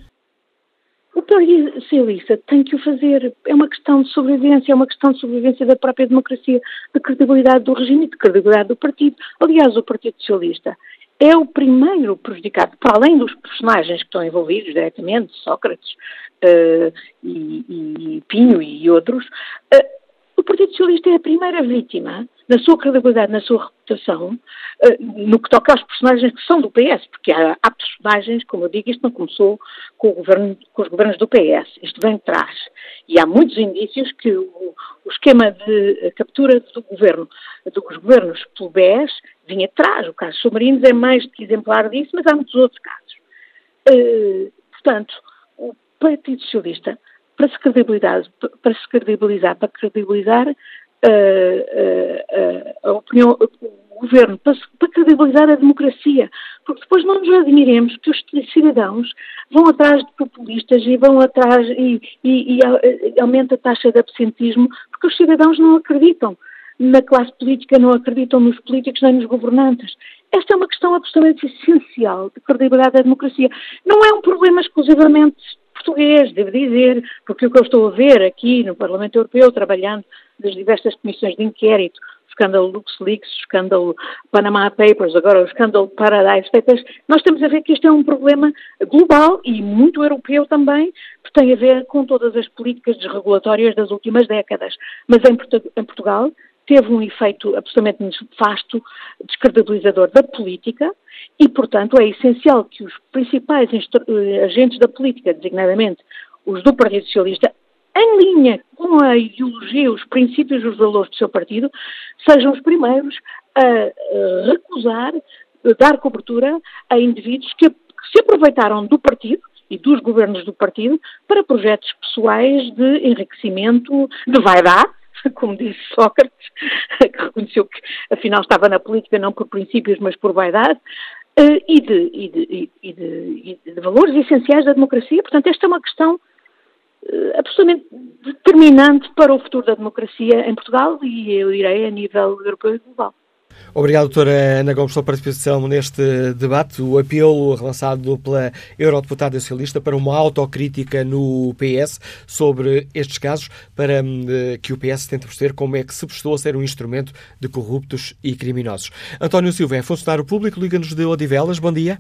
O Partido Socialista tem que o fazer. É uma questão de sobrevivência, é uma questão de sobrevivência da própria democracia, de credibilidade do regime e de credibilidade do partido. Aliás, o Partido Socialista é o primeiro prejudicado, para além dos personagens que estão envolvidos diretamente, Sócrates uh, e, e, Pinho e outros, uh, o Partido Socialista é a primeira vítima, na sua credibilidade, na sua reputação, uh, no que toca aos personagens que são do PS, porque há, há, personagens, como eu digo, isto não começou com, governo, com, os governos do PS, isto vem de trás. E há muitos indícios que o, o esquema de captura do governo, dos governos pelo BES vinha atrás. O caso Submarinos é mais que exemplar disso, mas há muitos outros casos. Uh, portanto, o Partido Socialista, para se credibilizar, para se credibilizar, para credibilizar a opinião, o governo, para, para credibilizar a democracia, porque depois não nos admiremos que os cidadãos vão atrás de populistas e vão atrás e, e, e, aumenta a taxa de absentismo porque os cidadãos não acreditam na classe política, não acreditam nos políticos nem nos governantes. Esta é uma questão absolutamente essencial de credibilidade da democracia. Não é um problema exclusivamente português, devo dizer, porque o que eu estou a ver aqui no Parlamento Europeu, trabalhando nas diversas comissões de inquérito, o escândalo LuxLeaks, o escândalo Panama Papers, agora o escândalo Paradise Papers, nós temos a ver que este é um problema global e muito europeu também, que tem a ver com todas as políticas desregulatórias das últimas décadas. Mas em Portugal teve um efeito absolutamente nefasto, descredibilizador da política, e, portanto, é essencial que os principais eh, agentes da política, designadamente os do Partido Socialista, em linha com a ideologia, os princípios e os valores do seu partido, sejam os primeiros a recusar, a dar cobertura a indivíduos que se aproveitaram do partido e dos governos do partido para projetos pessoais de enriquecimento, de vaidade, (laughs) como disse Sócrates, (laughs) que reconheceu que afinal estava na política não por princípios, mas por vaidade, eh, e de, e de, e de, e de valores essenciais da democracia. Portanto, esta é uma questão eh, absolutamente determinante para o futuro da democracia em Portugal e eu direi a nível europeu e global. Obrigado, doutora Ana Gomes, pela participação neste debate. O apelo lançado pela eurodeputada socialista para uma autocrítica no PS sobre estes casos, para hum, que o PS tente perceber como é que se prestou a ser um instrumento de corruptos e criminosos. António Silva é funcionário público, liga-nos de Odivelas. Bom dia.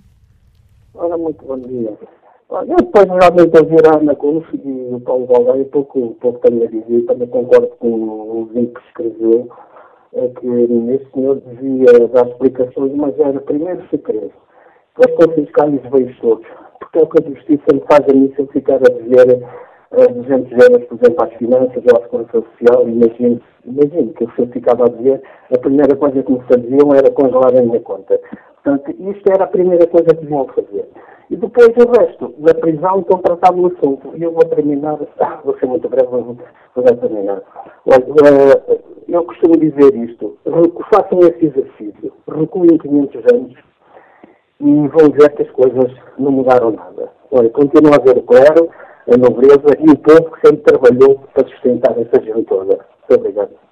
Olá, muito bom dia. Eu depois realmente ouvir a Ana Gomes e o Paulo Valdeia, pouco, pouco tenho a dizer, também concordo com o que escreveu é que esse senhor devia dar explicações, mas era primeiro segredo. Depois confiscar os bens todos. Porque é o que a Justiça me faz a mim se eu ficar a dizer uh, 200 euros, por exemplo, às finanças ou à segurança social. Imagino, que se eu ficava a dizer, a primeira coisa que me faziam era congelar a minha conta. Portanto, isto era a primeira coisa que deviam fazer. E depois o resto da prisão estão tratado no assunto. E eu vou terminar, vou ser muito breve, vou já terminar. Olha, eh, eu costumo dizer isto, façam esse exercício, recuem 500 anos e vão ver que as coisas não mudaram nada. Olha, continua a haver o clero, a nobreza e o povo que sempre trabalhou para sustentar essa gente toda. Muito obrigado.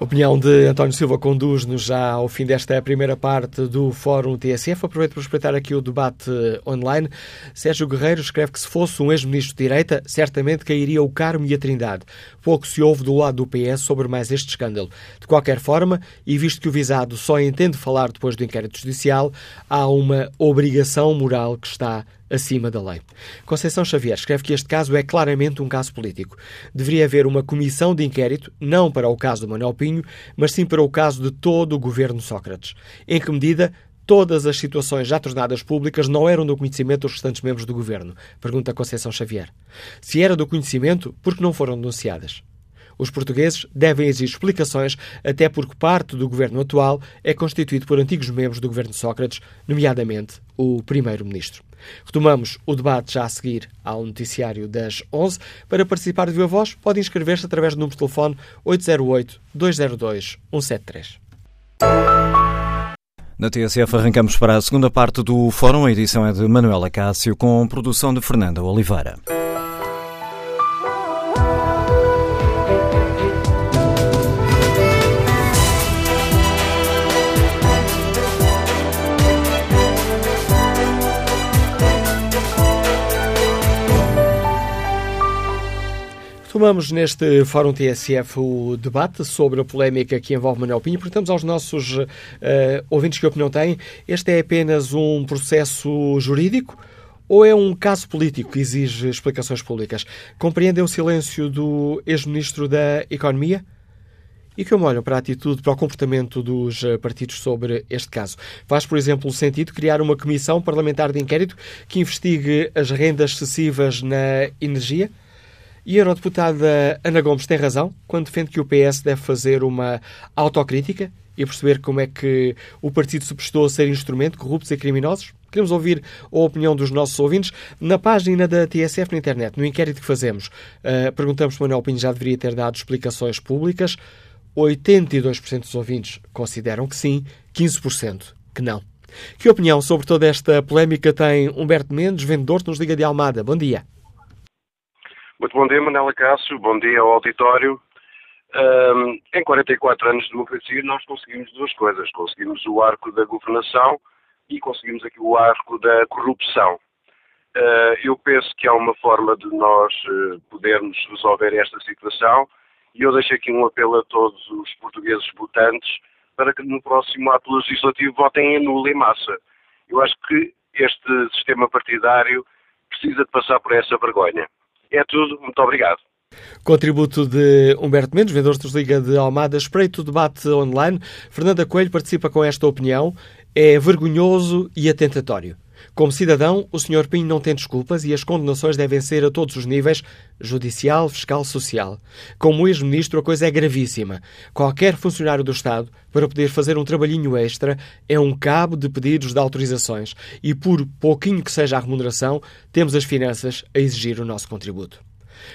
A opinião de António Silva conduz-nos já ao fim desta primeira parte do Fórum TSF. Aproveito para respeitar aqui o debate online. Sérgio Guerreiro escreve que se fosse um ex-ministro de direita, certamente cairia o Carmo e a Trindade. Pouco se ouve do lado do PS sobre mais este escândalo. De qualquer forma, e visto que o visado só entende falar depois do inquérito judicial, há uma obrigação moral que está acima da lei. Conceição Xavier escreve que este caso é claramente um caso político. Deveria haver uma comissão de inquérito, não para o caso do Manuel Pinho, mas sim para o caso de todo o governo Sócrates. Em que medida todas as situações já tornadas públicas não eram do conhecimento dos restantes membros do governo? Pergunta Conceição Xavier. Se era do conhecimento, por que não foram denunciadas? Os portugueses devem exigir explicações, até porque parte do governo atual é constituído por antigos membros do governo Sócrates, nomeadamente o primeiro-ministro. Retomamos o debate já a seguir ao noticiário das 11. Para participar de Viva Voz, pode inscrever-se através do número de telefone 808-202-173. Na TSF arrancamos para a segunda parte do fórum. A edição é de Manuela Cássio com produção de Fernanda Oliveira. Tomamos neste Fórum TSF o debate sobre a polémica que envolve Manuel Pinho. Perguntamos aos nossos uh, ouvintes que opinião têm. Este é apenas um processo jurídico ou é um caso político que exige explicações públicas? Compreendem o silêncio do ex-ministro da Economia? E como olham para a atitude, para o comportamento dos eh, partidos sobre este caso? Faz, por exemplo, sentido criar uma comissão parlamentar de inquérito que investigue as rendas excessivas na energia? E a eurodeputada Ana Gomes tem razão quando defende que o PS deve fazer uma autocrítica e perceber como é que o partido se prestou a ser instrumento corruptos e criminosos? Queremos ouvir a opinião dos nossos ouvintes na página da TSF na internet, no inquérito que fazemos. Uh, perguntamos se Manuel Pinho já deveria ter dado explicações públicas. 82% dos ouvintes consideram que sim, 15% que não. Que opinião sobre toda esta polémica tem Humberto Mendes, vendedor, nos Liga de Almada? Bom dia. Muito bom dia, Manela Cássio. Bom dia ao auditório. Um, em 44 anos de democracia, nós conseguimos duas coisas. Conseguimos o arco da governação e conseguimos aqui o arco da corrupção. Uh, eu penso que há uma forma de nós uh, podermos resolver esta situação e eu deixo aqui um apelo a todos os portugueses votantes para que no próximo ato legislativo votem em nula e massa. Eu acho que este sistema partidário precisa de passar por essa vergonha. É tudo. Muito obrigado. Contributo de Humberto Mendes, vendedor de Liga de Almada. Espreito o debate online. Fernanda Coelho participa com esta opinião. É vergonhoso e atentatório. Como cidadão, o Sr. Pinho não tem desculpas e as condenações devem ser a todos os níveis judicial, fiscal, social. Como ex-ministro, a coisa é gravíssima. Qualquer funcionário do Estado, para poder fazer um trabalhinho extra, é um cabo de pedidos de autorizações e, por pouquinho que seja a remuneração, temos as finanças a exigir o nosso contributo.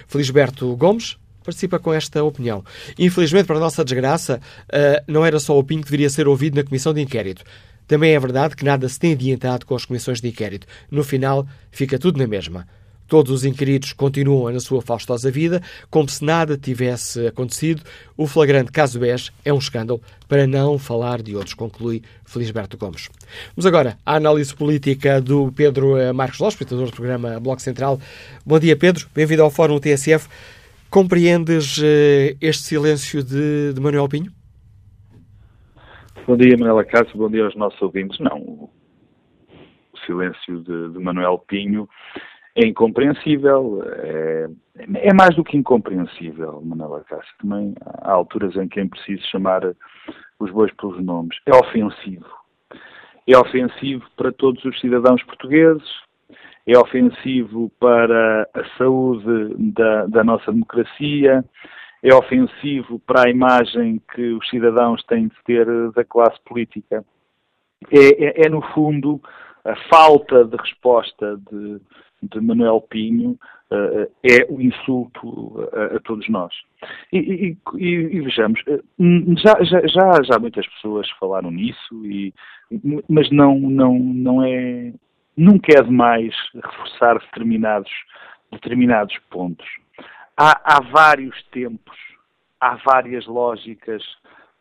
Felisberto Gomes participa com esta opinião. Infelizmente, para a nossa desgraça, eh, não era só o Pinho que deveria ser ouvido na comissão de inquérito. Também é verdade que nada se tem adiantado com as comissões de inquérito. No final, fica tudo na mesma. Todos os inquiridos continuam na sua faustosa vida, como se nada tivesse acontecido. O flagrante caso BES é um escândalo, para não falar de outros, conclui Felisberto Gomes. Vamos agora à análise política do Pedro eh, Marcos Lopes, espectador do programa Bloco Central. Bom dia, Pedro. Bem-vindo ao Fórum TSF. Compreendes uh, este silêncio de, de Manuel Pinho? Bom dia, Manuela Cássio, bom dia aos nossos ouvintes. Não, o silêncio de, de Manuel Pinho é incompreensível, é, é, mais do que incompreensível, Manuela Cássio. Também há alturas em que é preciso chamar os bois pelos nomes. É ofensivo. É ofensivo para todos os cidadãos portugueses, é ofensivo para a saúde da, da nossa democracia, é ofensivo para a imagem que os cidadãos têm de ter da classe política. É, é, é no fundo, a falta de resposta de, de Manuel Pinho uh, é o insulto a, a todos nós. E, e, e, e vejamos, eh, já, já, já, muitas pessoas falaram nisso, mas não, não, não é. Nunca é demais reforçar determinados, determinados pontos há, há vários tempos, há várias lógicas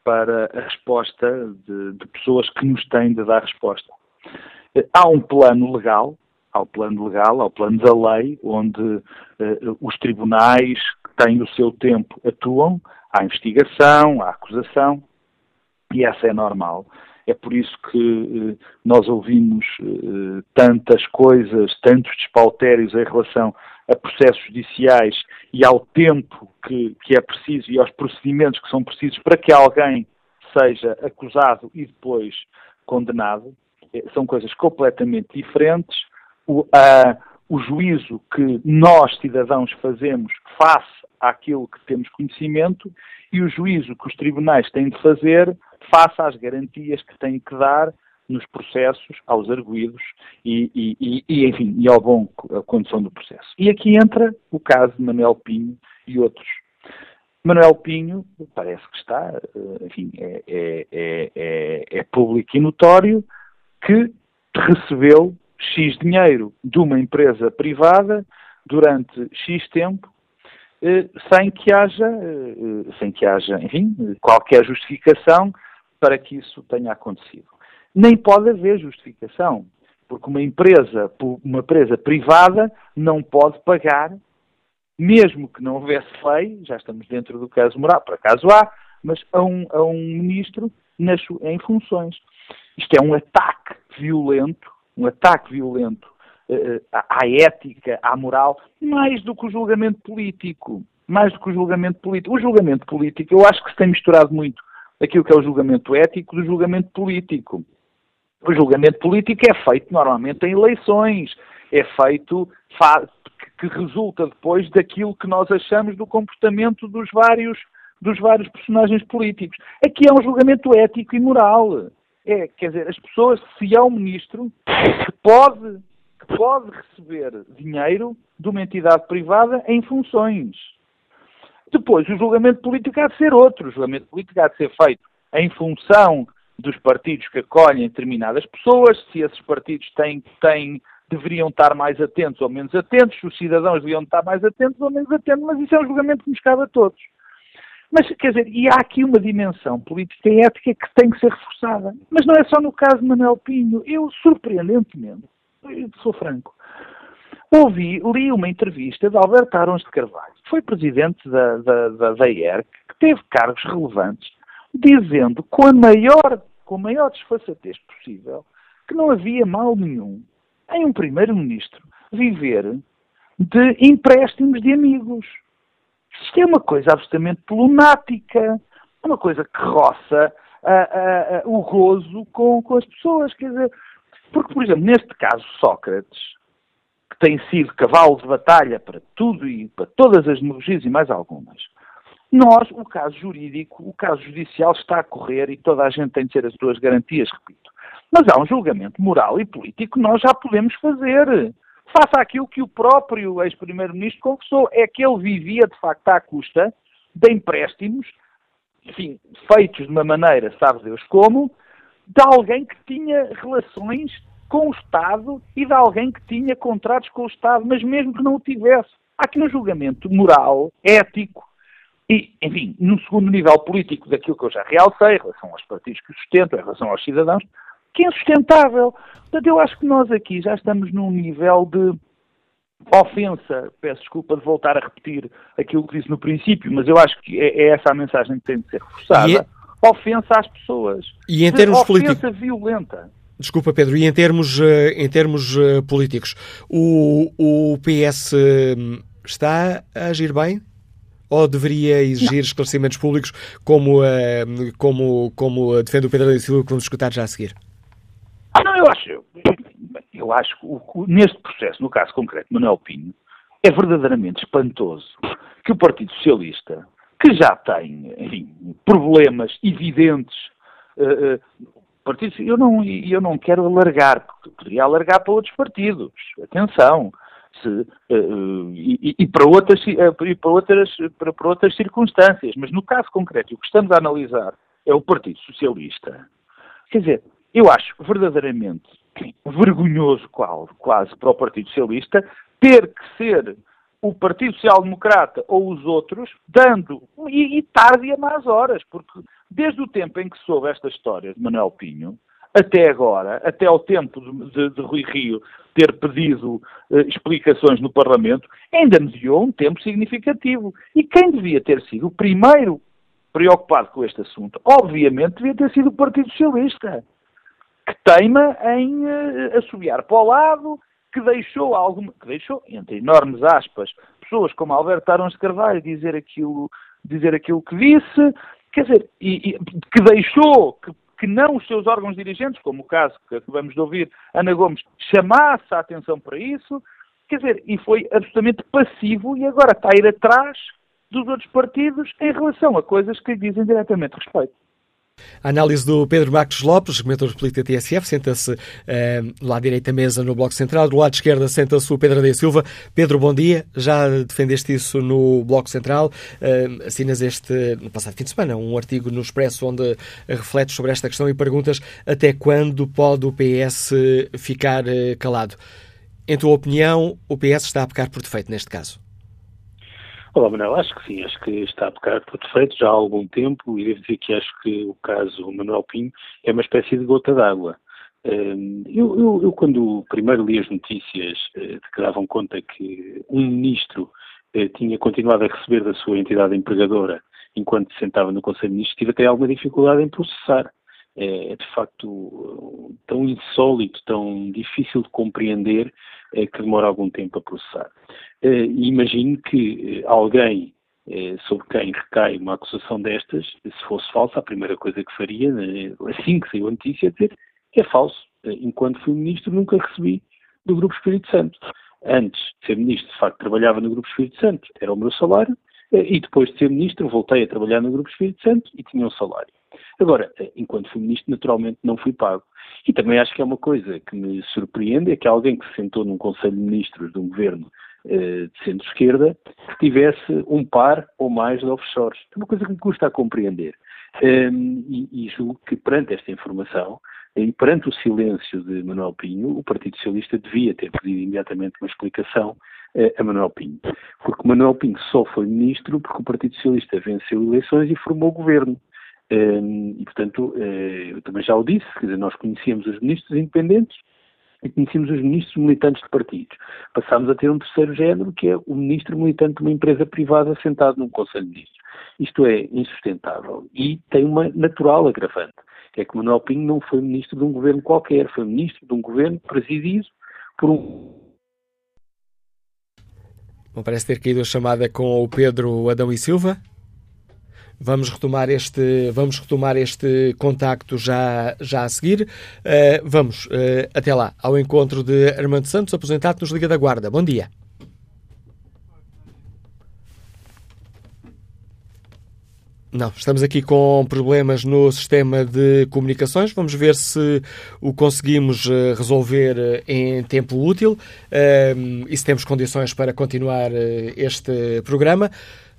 para a resposta de, de, pessoas que nos têm de dar resposta. Há um plano legal, há o plano legal, há o plano da lei, onde uh, os tribunais que têm o seu tempo atuam, há investigação, há acusação, e essa é normal. É por isso que uh, nós ouvimos uh, tantas coisas, tantos despautérios em relação a processos judiciais e ao tempo que, que é preciso e aos procedimentos que são precisos para que alguém seja acusado e depois condenado, eh, são coisas completamente diferentes. O, a, o juízo que nós, cidadãos, fazemos face àquilo que temos conhecimento e o juízo que os tribunais têm de fazer face às garantias que têm que dar nos processos, aos arguídos e, e, e, enfim, e ao bom a condução do processo. E aqui entra o caso de Manuel Pinho e outros. Manuel Pinho parece que está, eh, enfim, é, é, é, é público e notório que recebeu X dinheiro de uma empresa privada durante X tempo eh, sem que haja, eh, sem que haja, enfim, qualquer justificação para que isso tenha acontecido nem pode haver justificação, porque uma empresa, uma empresa privada não pode pagar, mesmo que não houvesse lei, já estamos dentro do caso moral, por acaso há, mas a um, a um ministro nas, em funções. Isto é um ataque violento, um ataque violento uh, à ética, à moral, mais do que o julgamento político. Mais do que o julgamento político. O julgamento político, eu acho que se tem misturado muito aquilo que é o julgamento ético do julgamento político. O julgamento político é feito normalmente em eleições, é feito que resulta depois daquilo que nós achamos do comportamento dos vários, dos vários personagens políticos. Aqui é um julgamento ético e moral. É, quer dizer, as pessoas, se há um ministro que pode, que pode receber dinheiro de uma entidade privada em funções. Depois, o julgamento político há de ser outro. O julgamento político há de ser feito em função dos partidos que acolhem determinadas pessoas, se esses partidos têm, têm, deveriam estar mais atentos ou menos atentos, os cidadãos deveriam estar mais atentos ou menos atentos, mas isso é um julgamento que nos cabe a todos. Mas, quer dizer, e há aqui uma dimensão política e ética que tem que ser reforçada. Mas não é só no caso de Manuel Pinho. Eu, surpreendentemente, eu sou franco, ouvi, li uma entrevista de Alberto Arons de Carvalho, que foi presidente da, da, da, da ERC, que teve cargos relevantes, dizendo com a maior, com a maior desfaçatez possível que não havia mal nenhum em um primeiro-ministro viver de empréstimos de amigos. Isto é uma coisa absolutamente lunática, uma coisa que roça o gozo com, com as pessoas. Quer dizer, porque, por exemplo, neste caso, Sócrates, que tem sido cavalo de batalha para tudo e para todas as demagogias e mais algumas, nós, o caso jurídico, o caso judicial está a correr e toda a gente tem de ter as suas garantias, repito. Mas há um julgamento moral e político que nós já podemos fazer faça aquilo que o próprio ex-primeiro-ministro confessou, é que ele vivia de facto à custa de empréstimos, enfim, feitos de uma maneira, sabe Deus como, de alguém que tinha relações com o Estado e de alguém que tinha contratos com o Estado, mas mesmo que não o tivesse. Há aqui um julgamento moral, ético e, enfim, no segundo nível político daquilo que eu já realcei, em relação aos partidos que o sustentam, em relação aos cidadãos, que é insustentável. Portanto, eu acho que nós aqui já estamos num nível de ofensa, peço desculpa de voltar a repetir aquilo que disse no princípio, mas eu acho que é, é essa a mensagem que tem de ser reforçada. É... Ofensa às pessoas. E em termos ofensa políticos. Ofensa violenta. Desculpa, Pedro, e em termos, eh, em termos eh, políticos, o, o PS hum, está a agir bem? Ou deveria exigir Não. esclarecimentos públicos, como, eh, como, como defende o Pedro da Silva, que vamos escutar já a seguir? Não, eu acho, eu, acho que o, neste processo, no caso concreto de Manuel Pinho, é verdadeiramente espantoso que o Partido Socialista, que já tem, enfim, problemas evidentes, uh, uh, partido, eu não, eu não quero alargar, porque poderia alargar para outros partidos, atenção, se, uh, e, e, para outras, e para, outras, para, para outras circunstâncias, mas no caso concreto, o que estamos a analisar é o Partido Socialista. Quer dizer, eu acho verdadeiramente vergonhoso quase para o Partido Socialista ter que ser o Partido Social Democrata ou os outros dando, e, e tarde e a más horas, porque desde o tempo em que soube esta história de Manuel Pinho, até agora, até ao tempo de, de, de Rui Rio ter pedido uh, explicações no Parlamento, ainda mediou um tempo significativo. E quem devia ter sido o primeiro preocupado com este assunto, obviamente, devia ter sido o Partido Socialista que teima em uh, assobiar para o lado, que deixou alguma, que deixou, entre enormes aspas, pessoas como Alberto Arons Carvalho dizer aquilo, dizer aquilo que disse, quer dizer, e, e, que deixou que, que não os seus órgãos dirigentes, como o caso que acabamos de ouvir, Ana Gomes, chamasse a atenção para isso, quer dizer, e foi absolutamente passivo e agora está a ir atrás dos outros partidos em relação a coisas que lhe dizem diretamente respeito. A análise do Pedro Marcos Lopes, comentador político da TSF, senta-se uh, lá à direita mesa no Bloco Central, do lado esquerdo senta-se o Pedro Adê Silva. Pedro, bom dia. Já defendeste isso no Bloco Central. Uh, assinas este, no passado fim de semana, um artigo no Expresso onde refletes sobre esta questão e perguntas até quando pode o PS ficar uh, calado. Em tua opinião, o PS está a pecar por defeito neste caso? Olá, Manuel. Acho que sim, acho que está a pecar por defeito já há algum tempo e devo dizer que acho que o caso Manuel Pinho é uma espécie de gota d'água. Hum, eu, eu, eu, quando primeiro li as notícias eh, que davam conta que um ministro eh, tinha continuado a receber da sua entidade empregadora enquanto se sentava no Conselho de Ministros, tive até alguma dificuldade em processar. É, é de facto tão insólito, tão difícil de compreender é, que demora algum tempo a processar. É, imagino que é, alguém sobre quem recai uma acusação destas, se fosse falsa, a primeira coisa que faria, assim que saiu a notícia, é dizer que é falso. Enquanto fui ministro, nunca recebi do Grupo Espírito Santo. Antes de ser ministro, de facto, trabalhava no Grupo Espírito Santo, era o meu salário, e depois de ser ministro, voltei a trabalhar no Grupo Espírito Santo e tinha um salário. Agora, enquanto fui ministro, naturalmente não fui pago. E também acho que é uma coisa que me surpreende, é que alguém que se sentou num Conselho de Ministros de um governo eh, de centro-esquerda que tivesse um par ou mais de offshores. É uma coisa que me custa a compreender. Um, e, e julgo que perante esta informação E perante o silêncio de Manuel Pinho, o Partido Socialista devia ter pedido imediatamente uma explicação a Manuel Pinho. Porque Manuel Pinho só foi ministro porque o Partido Socialista venceu eleições e formou governo. E, portanto, eh, eu também já o disse, quer dizer, nós conhecíamos os ministros independentes e conhecíamos os ministros militantes de partidos. Passámos a ter um terceiro género, que é o ministro militante de uma empresa privada sentado num Conselho de Ministros. Isto é insustentável e tem uma natural agravante, é que Manuel Pinho não foi ministro de um governo qualquer, foi ministro de um governo presidido por um Bom, parece ter caído a chamada com o Pedro Adão e Silva. Vamos retomar este, vamos retomar este contacto já, já a seguir. Uh, vamos, uh, até lá, ao encontro de Armando Santos, aposentado nos Liga da Guarda. Bom dia. Não, estamos aqui com problemas no sistema de comunicações. Vamos ver se o conseguimos eh, resolver em tempo útil e se temos condições para continuar este programa.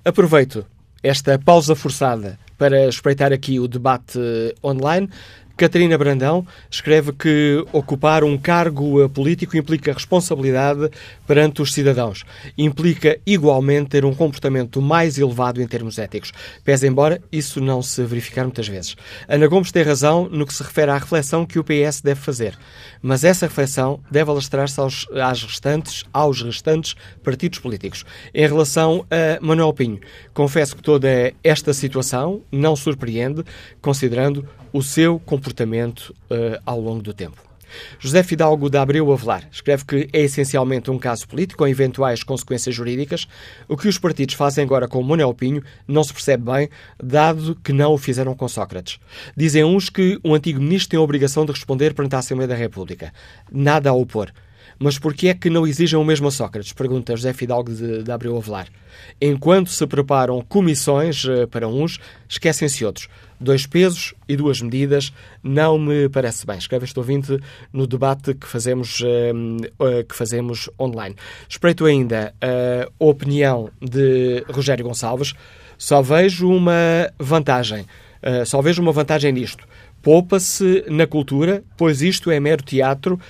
Aproveito esta pausa forçada para espreitar aqui o debate online. Catarina Brandão escreve que ocupar um cargo político implica responsabilidade perante os cidadãos. Implica igualmente ter um comportamento mais elevado em termos éticos. Pese embora isso não se verificar muitas vezes. Ana Gomes tem razão no que se refere à reflexão que o PS deve fazer. Mas essa reflexão deve alastrar-se aos, às restantes, aos restantes partidos políticos. Em relação a Manuel Pinho, confesso que toda esta situação não surpreende, considerando o seu comportamento uh, ao longo do tempo. José Fidalgo da Abreu Avelar escreve que é essencialmente um caso político com eventuais consequências jurídicas. O que os partidos fazem agora com Manuel Pinho não se percebe bem, dado que não o fizeram com Sócrates. Dizem uns que um antigo ministro tem a obrigação de responder perante a Assembleia da República. Nada a opor. Mas por que é que não exigem o mesmo a Sócrates? Pergunta José Fidalgo de, de Abreu Avelar. Enquanto se preparam comissões uh, para uns, esquecem-se outros. Dois pesos e duas medidas não me parece bem. Escreve este ouvinte no debate que fazemos, uh, que fazemos online. Espreito ainda a opinião de Rogério Gonçalves. Só vejo uma vantagem. Uh, só vejo uma vantagem nisto. Poupa-se na cultura, pois isto é mero teatro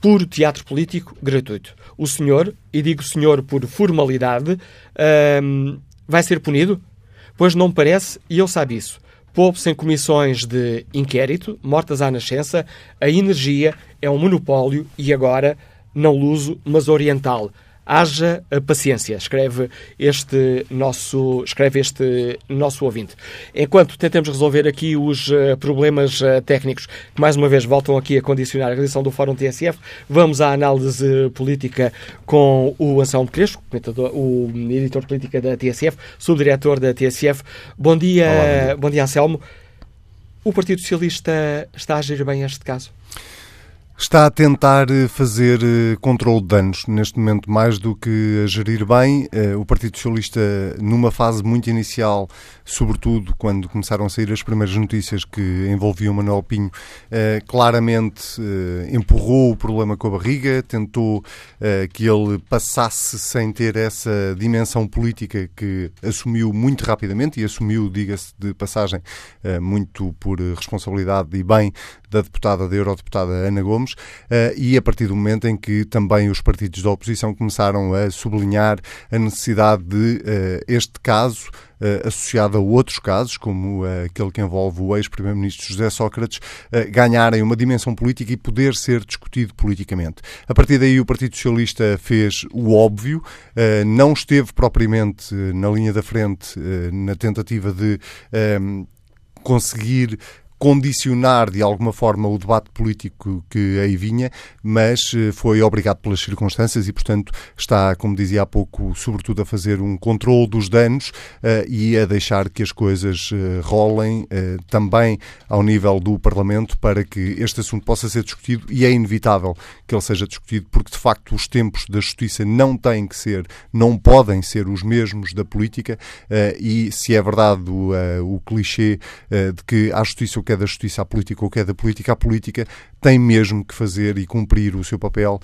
puro teatro político gratuito. O senhor, e digo senhor por formalidade, vai ser punido? Pois não parece, e ele sabe isso. Poupe-se em comissões de inquérito, mortas à nascença, a energia é um monopólio e agora não luso, mas oriental. Haja paciência, escreve este nosso, escreve este nosso ouvinte. Enquanto tentamos resolver aqui os uh, problemas uh, técnicos que mais uma vez voltam aqui a condicionar a realização do Fórum TSF, vamos à análise política com o Anselmo Crespo, o editor de política da TSF, subdiretor da TSF. Bom dia, Olá, bom dia, bom dia Anselmo. O Partido Socialista está a agir bem este caso? Está a tentar eh, fazer eh, controle de danos, neste momento, mais do que a gerir bem. Eh, o Partido Socialista, numa fase muito inicial, sobretudo quando começaram a sair as primeiras notícias que envolviam Manuel Pinho, claramente empurrou o problema com a barriga, tentou que ele passasse sem ter essa dimensão política que assumiu muito rapidamente e assumiu, diga-se de passagem, muito por responsabilidade e bem da deputada, da eurodeputada Ana Gomes, uh, e a partir do momento em que também os partidos da oposição começaram a sublinhar a necessidade de uh, este caso Uh, associado a outros casos, como aquele que envolve o ex-primeiro-ministro José Sócrates, ganharem uma dimensão política e poder ser discutido politicamente. A partir daí, o Partido Socialista fez o óbvio, não esteve propriamente na linha da frente na tentativa de conseguir condicionar de alguma forma o debate político que aí vinha, mas eh, foi obrigado pelas circunstâncias e, portanto, está, como dizia há pouco, sobretudo a fazer um controle dos danos uh, e a deixar que as coisas uh, rolem uh, também ao nível do Parlamento para que este assunto possa ser discutido e é inevitável que ele seja discutido porque, de facto, os tempos da justiça não têm que ser, não podem ser os mesmos da política e, se é verdade o, o clichê de que a justiça que é da justiça à política ou que é da política à política, tem mesmo que fazer e cumprir o seu papel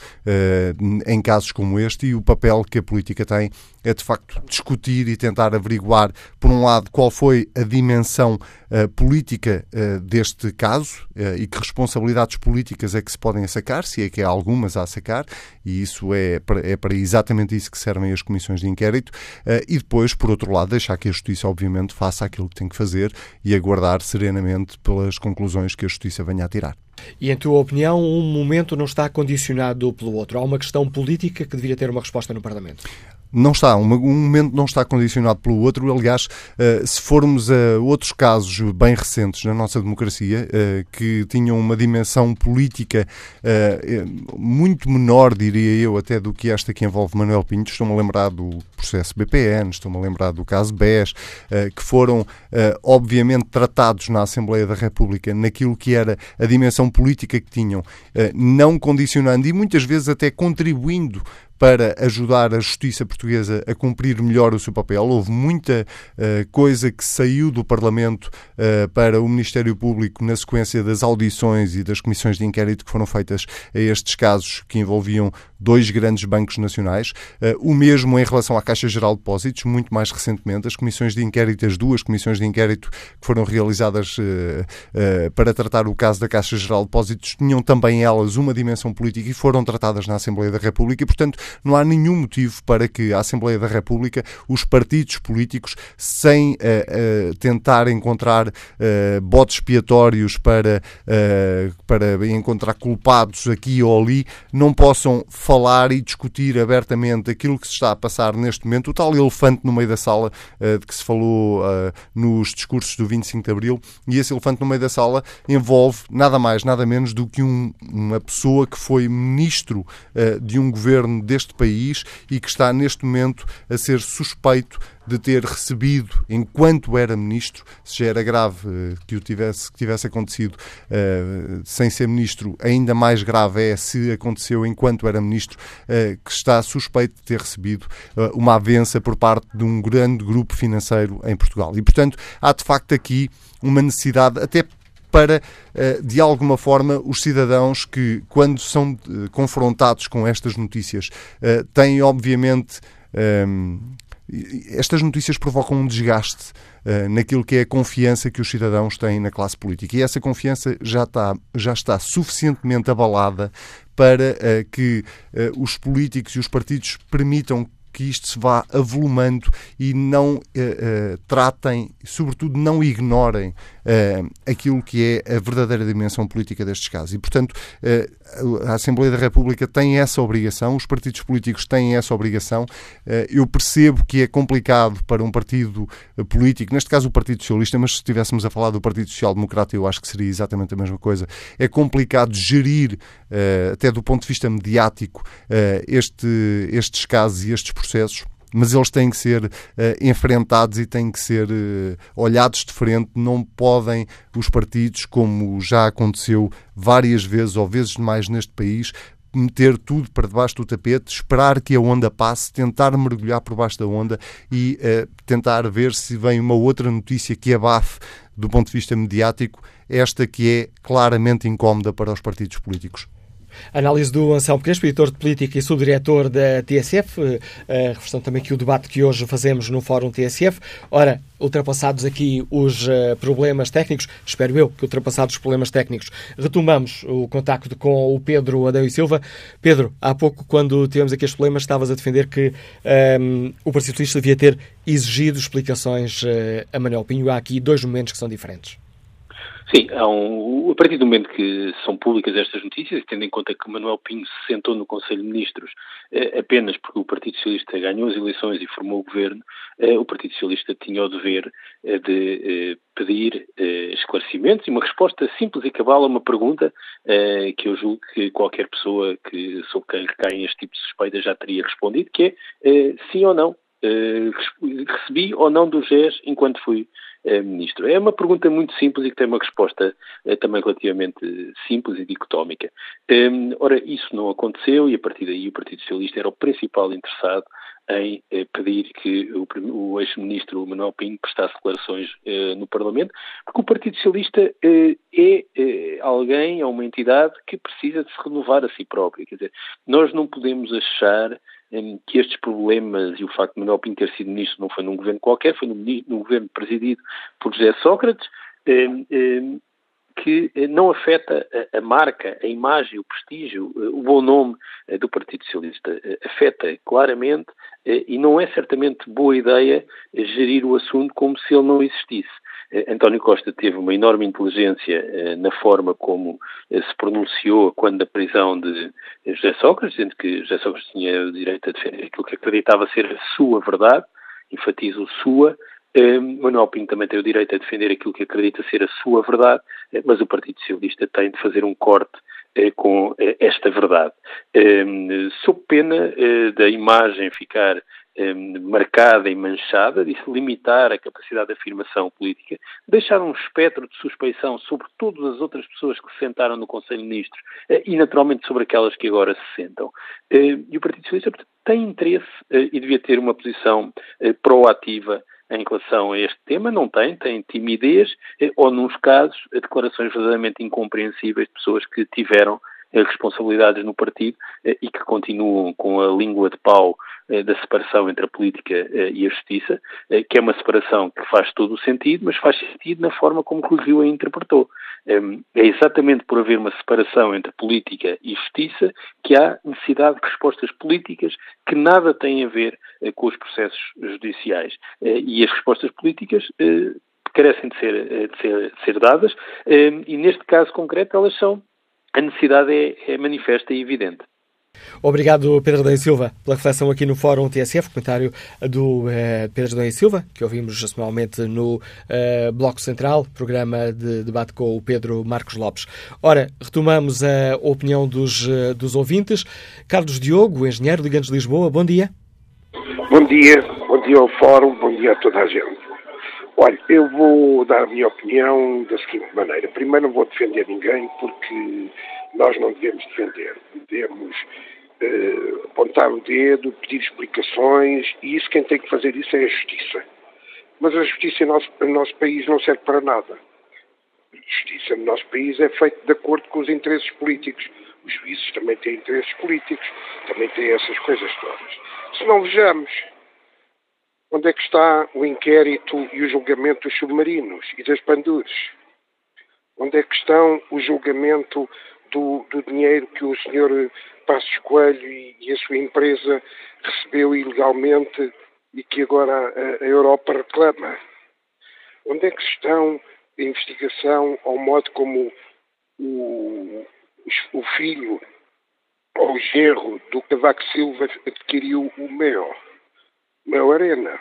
em casos como este e o papel que a política tem é de facto discutir e tentar averiguar, por um lado, qual foi a dimensão uh, política uh, deste caso uh, e que responsabilidades políticas é que se podem sacar, se é que há algumas a sacar, e isso é para, é para exatamente isso que servem as comissões de inquérito, e depois, por outro lado, deixar que a Justiça, obviamente, faça aquilo que tem que fazer e aguardar serenamente pelas conclusões que a Justiça venha a tirar. E, em tua opinião, um momento não está condicionado pelo outro? Há uma questão política que deveria ter uma resposta no Parlamento? Não está, um, momento não está condicionado pelo outro. Aliás, uh, se formos a outros casos bem recentes na nossa democracia, uh, que tinham uma dimensão política uh, muito menor, diria eu, até do que esta que envolve Manuel Pinto, estou-me a lembrar do processo BPN, estou-me a lembrar do caso BES, que foram, obviamente, tratados na Assembleia da República naquilo que era a dimensão política que tinham, não condicionando e muitas vezes até contribuindo para ajudar a justiça portuguesa a cumprir melhor o seu papel. Houve muita uh, coisa que saiu do Parlamento uh, para o Ministério Público na sequência das audições e das comissões de inquérito que foram feitas a estes casos que envolviam dois grandes bancos nacionais. Uh, o mesmo em relação à Caixa Geral de Depósitos, muito mais recentemente. As comissões de inquérito, as duas comissões de inquérito que foram realizadas para tratar o caso da Caixa Geral de Depósitos, tinham também elas uma dimensão política e foram tratadas na Assembleia da República e, portanto, não há nenhum motivo para que a Assembleia da República, os partidos políticos, sem tentar encontrar botes expiatórios para, para encontrar culpados aqui ou ali, não possam falar e discutir abertamente aquilo que se está a passar neste momento, o tal elefante no meio da sala de que se falou nos discursos do 25 de Abril, e esse elefante no meio da sala envolve nada mais, nada menos do que um, uma pessoa que foi ministro de um governo deste país e que está neste momento a ser suspeito de ter recebido, enquanto era ministro, se já era grave uh, que o tivesse, que tivesse acontecido uh, sem ser ministro, ainda mais grave é se aconteceu enquanto era ministro, uh, que está suspeito de ter recebido uma avença por parte de um grande grupo financeiro em Portugal. E, portanto, há de facto aqui uma necessidade, até para, eh, de alguma forma, os cidadãos que, quando são eh, confrontados com estas notícias, eh, têm, obviamente, estas notícias provocam um desgaste naquilo que é a confiança que os cidadãos têm na classe política. E essa confiança já está, já está suficientemente abalada para que os políticos e os partidos permitam que isto se vá avolumando e não uh, uh, tratem, sobretudo não ignorem uh, aquilo que é a verdadeira dimensão política destes casos. E, portanto, a Assembleia da República tem essa obrigação, os partidos políticos têm essa obrigação. eu percebo que é complicado para um partido político, neste caso o Partido Socialista, mas se estivéssemos a falar do Partido Social Democrata, eu acho que seria exatamente a mesma coisa. É complicado gerir, até do ponto de vista mediático, este, estes casos e estes processos mas eles têm que ser uh, enfrentados e têm que ser uh, olhados de frente. Não podem os partidos, como já aconteceu várias vezes ou vezes demais neste país, meter tudo para debaixo do tapete, esperar que a onda passe, tentar mergulhar por baixo da onda e uh, tentar ver se vem uma outra notícia que abafe do ponto de vista mediático esta que é claramente incómoda para os partidos políticos. Análise do Anselmo Crespo, editor de política e subdiretor da TSF, uh, refletindo também aqui o debate que hoje fazemos no Fórum TSF. Ora, ultrapassados aqui os uh, problemas técnicos, espero eu que ultrapassados os problemas técnicos, retomamos o contacto com o Pedro Adão e Silva. Pedro, há pouco, quando tivemos aqui estes problemas, estavas a defender que um, ehm, o Partido Socialista devia ter exigido explicações uh, a Manuel Pinho. Há aqui dois momentos que são diferentes. Sim, um, a partir do momento que são públicas estas notícias, tendo em conta que Manuel Pinho se sentou no Conselho de Ministros eh, apenas porque o Partido Socialista ganhou as eleições e formou o governo, eh, o Partido Socialista tinha o dever eh, de pedir esclarecimentos e uma resposta simples e cabal a uma pergunta que eu julgo que qualquer pessoa que sobre quem recaem este tipo de suspeitas já teria respondido, que é sim ou não recebi ou não do GES enquanto fui Ministro? É uma pergunta muito simples e que tem uma resposta também relativamente simples e dicotómica. Ora, isso não aconteceu e a partir daí o Partido Socialista era o principal interessado em eh, pedir que o, ex-ministro Manuel Pinho prestasse declarações eh, no Parlamento, porque o Partido Socialista eh, é eh, alguém, é uma entidade que precisa de se renovar a si própria. Quer dizer, nós não podemos achar eh, que estes problemas e o facto de Manuel Pinho ter sido ministro não foi num governo qualquer, foi num, num governo presidido por José Sócrates, que eh, não afeta a, marca, a imagem, o prestígio, eh, o bom nome eh, do Partido Socialista. Afeta claramente e não é certamente boa ideia gerir o assunto como se ele não existisse. António Costa teve uma enorme inteligência na forma como se pronunciou quando da prisão de José Sócrates, dizendo que José Sócrates tinha o direito a defender aquilo que acreditava ser a sua verdade, enfatizo sua, Manuel Pinto também tem o direito a defender aquilo que acredita ser a sua verdade, eh, mas o Partido Socialista tem de fazer um corte eh, com eh, esta verdade. Sob pena da imagem ficar marcada e manchada, de se limitar a capacidade de afirmação política, deixar um espectro de suspeição sobre todas as outras pessoas que se sentaram no Conselho de Ministros e, naturalmente, sobre aquelas que agora se sentam. E o Partido Socialista tem interesse e devia ter uma posição proativa em relação a este tema, não tem, tem timidez, eh, ou, nos casos, declarações verdadeiramente incompreensíveis de pessoas que tiveram eh, responsabilidades no partido eh, e que continuam com a língua de pau da separação entre a política e a justiça, que é uma separação que faz todo o sentido, mas faz sentido na forma como Rui Rio a interpretou. Ehm, é exatamente por haver uma separação entre política e justiça que há necessidade de respostas políticas que nada têm a ver com os processos judiciais. E as respostas políticas carecem de ser, de ser, de ser dadas ehm, e, neste caso concreto, elas são a necessidade é, é manifesta e evidente. Obrigado, Pedro Dom Silva, pela reflexão aqui no Fórum TSF, comentário do eh, Pedro Dom Silva, que ouvimos semanalmente no eh, Bloco Central, programa de debate com o Pedro Marcos Lopes. Ora, retomamos a opinião dos, eh, dos ouvintes. Carlos Diogo, engenheiro, Ligantes de Lisboa, bom dia. Bom dia, bom dia ao Fórum, bom dia a toda a gente. Olha, eu vou dar a minha opinião da seguinte maneira. Primeiro, não vou defender ninguém, porque nós não devemos defender. Devemos uh, apontar o dedo, pedir explicações, e isso quem tem que fazer isso é a justiça. Mas a justiça no nosso, no nosso país não serve para nada. A justiça no nosso país é feita de acordo com os interesses políticos. Os juízes também têm interesses políticos, também têm essas coisas todas. Se não vejamos, Onde é que está o inquérito e o julgamento dos submarinos e das pandures? Onde é que estão o julgamento do, do dinheiro que o senhor Passos Coelho e, e, a sua empresa recebeu ilegalmente e que agora a, a Europa reclama? Onde é que estão a investigação ao modo como o, o filho ou o genro do Cavaco Silva adquiriu o MEO? Mel Arena.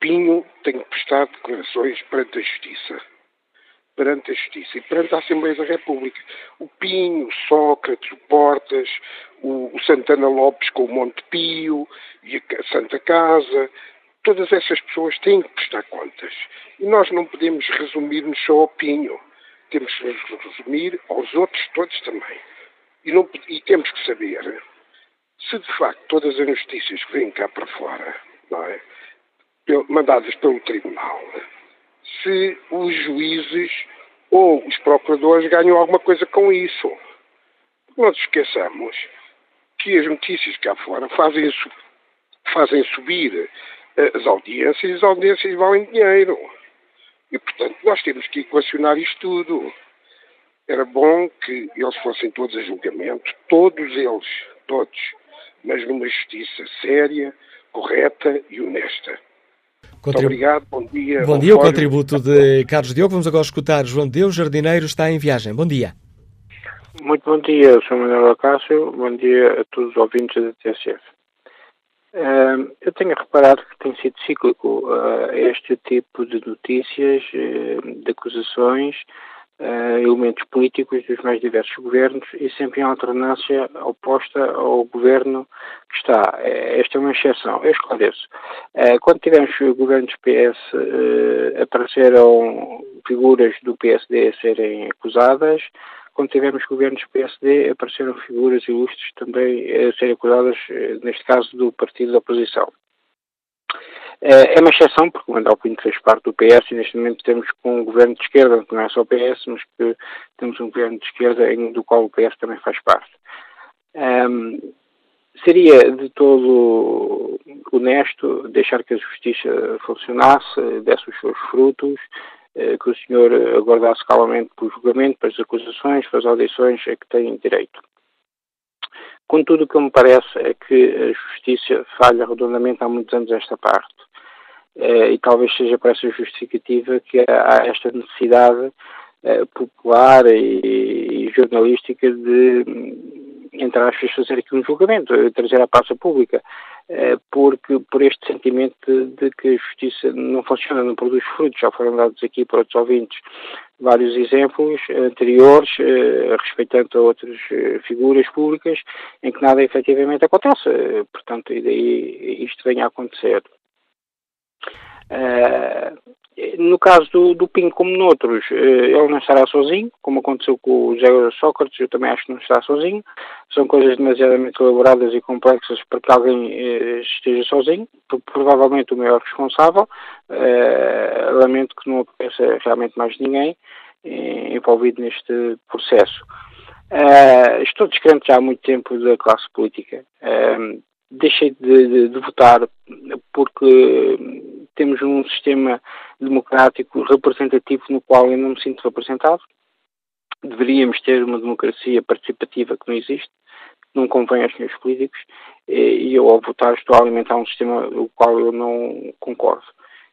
Pinho tem que prestar declarações perante a Justiça. Perante a Justiça e perante a Assembleia da República. O Pinho, o Sócrates, o Portas, o, o Santana Lopes com o Monte Pio e a Santa Casa, todas essas pessoas têm que prestar contas. E nós não podemos resumir-nos só ao Pinho. Temos que resumir aos outros todos também. E, não, e temos que saber se de facto todas as notícias que vêm cá para fora, é? mandadas pelo Tribunal, se os juízes ou os procuradores ganham alguma coisa com isso. Não nos esqueçamos que as notícias cá fora fazem, fazem subir eh, as audiências e as audiências valem dinheiro. E, portanto, nós temos que equacionar isto tudo. Era bom que eles fossem todos a julgamento, todos eles, todos, mas numa justiça séria, correta e honesta. Contrib... Muito obrigado, bom dia. Bom dia, o contributo de Carlos Diogo. Vamos agora escutar João Deus, jardineiro, está em viagem. Bom dia. Muito bom dia, Sr. Manuel Acácio. Bom dia a todos os ouvintes da TSF. Uh, eu tenho reparado que tem sido cíclico uh, este tipo de notícias, uh, de acusações, uh, elementos políticos dos mais diversos governos e sempre em alternância oposta ao governo que está. Eh, esta é uma exceção. Eu esclareço. Uh, quando tivemos governos PS, uh, apareceram figuras do PSD a serem acusadas. Quando tivemos governos PSD, apareceram figuras ilustres também a serem acusadas, neste caso, do partido da oposição. Eh, é uma exceção, porque o Manuel Pinto fez parte do PS e neste momento temos um governo de esquerda, que não é só o PS, mas que temos um governo de esquerda do qual o PS também faz parte. Um, seria de todo honesto deixar que a justiça funcionasse, desse os seus frutos, eh, que o senhor aguardasse calmamente pelo julgamento, pelas acusações, pelas audições a que tem direito. Contudo, o que me parece é que a justiça falha redondamente há muitos anos esta parte. Eh, e talvez seja por essa justificativa que há esta necessidade eh, popular e, jornalística de, entre aspas, fazer aqui um julgamento, trazer à praça pública, eh, porque por este sentimento de, que a justiça não funciona, não produz frutos, já foram dados aqui por outros ouvintes vários exemplos anteriores, respeitando a outras figuras públicas, em que nada efetivamente acontece. portanto, e daí isto venha a acontecer. Uh, no caso do, do Pinho, como noutros, uh, ele não estará sozinho, como aconteceu com o José Sócrates, eu também acho que não estará sozinho. São coisas demasiadamente elaboradas e complexas para que alguém uh, esteja sozinho. Provavelmente o maior responsável. lamento que não apareça realmente mais ninguém envolvido neste processo. estou descrente já há muito tempo da classe política. deixei de, de, de votar porque temos um sistema democrático representativo no qual eu não me sinto representado. Deveríamos ter uma democracia participativa que não existe, não convém aos meus políticos, e eu, ao votar, estou a alimentar um sistema o qual eu não concordo.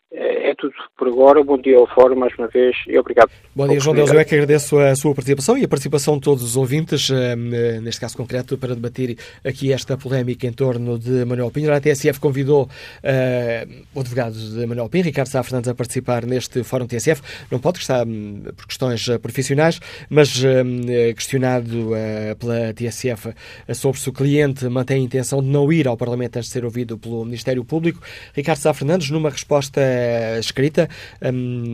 É tudo por agora. Bom dia ao Fórum mais uma vez e obrigado. Bom dia, João Deus. Eu é que agradeço a sua participação e a participação de todos os ouvintes, eh, neste caso concreto, para debater aqui esta polémica em torno de Manuel Pinho. A TSF convidou uh, o advogado de Manuel Pinho, Ricardo Sá Fernandes, a participar neste Fórum TSF. Não pode, está hum, por questões profissionais, mas uh, questionado uh, pela TSF sobre se o cliente mantém a intenção de não ir ao Parlamento antes de ser ouvido pelo Ministério Público. Ricardo Sá Fernandes, numa resposta escrita, um,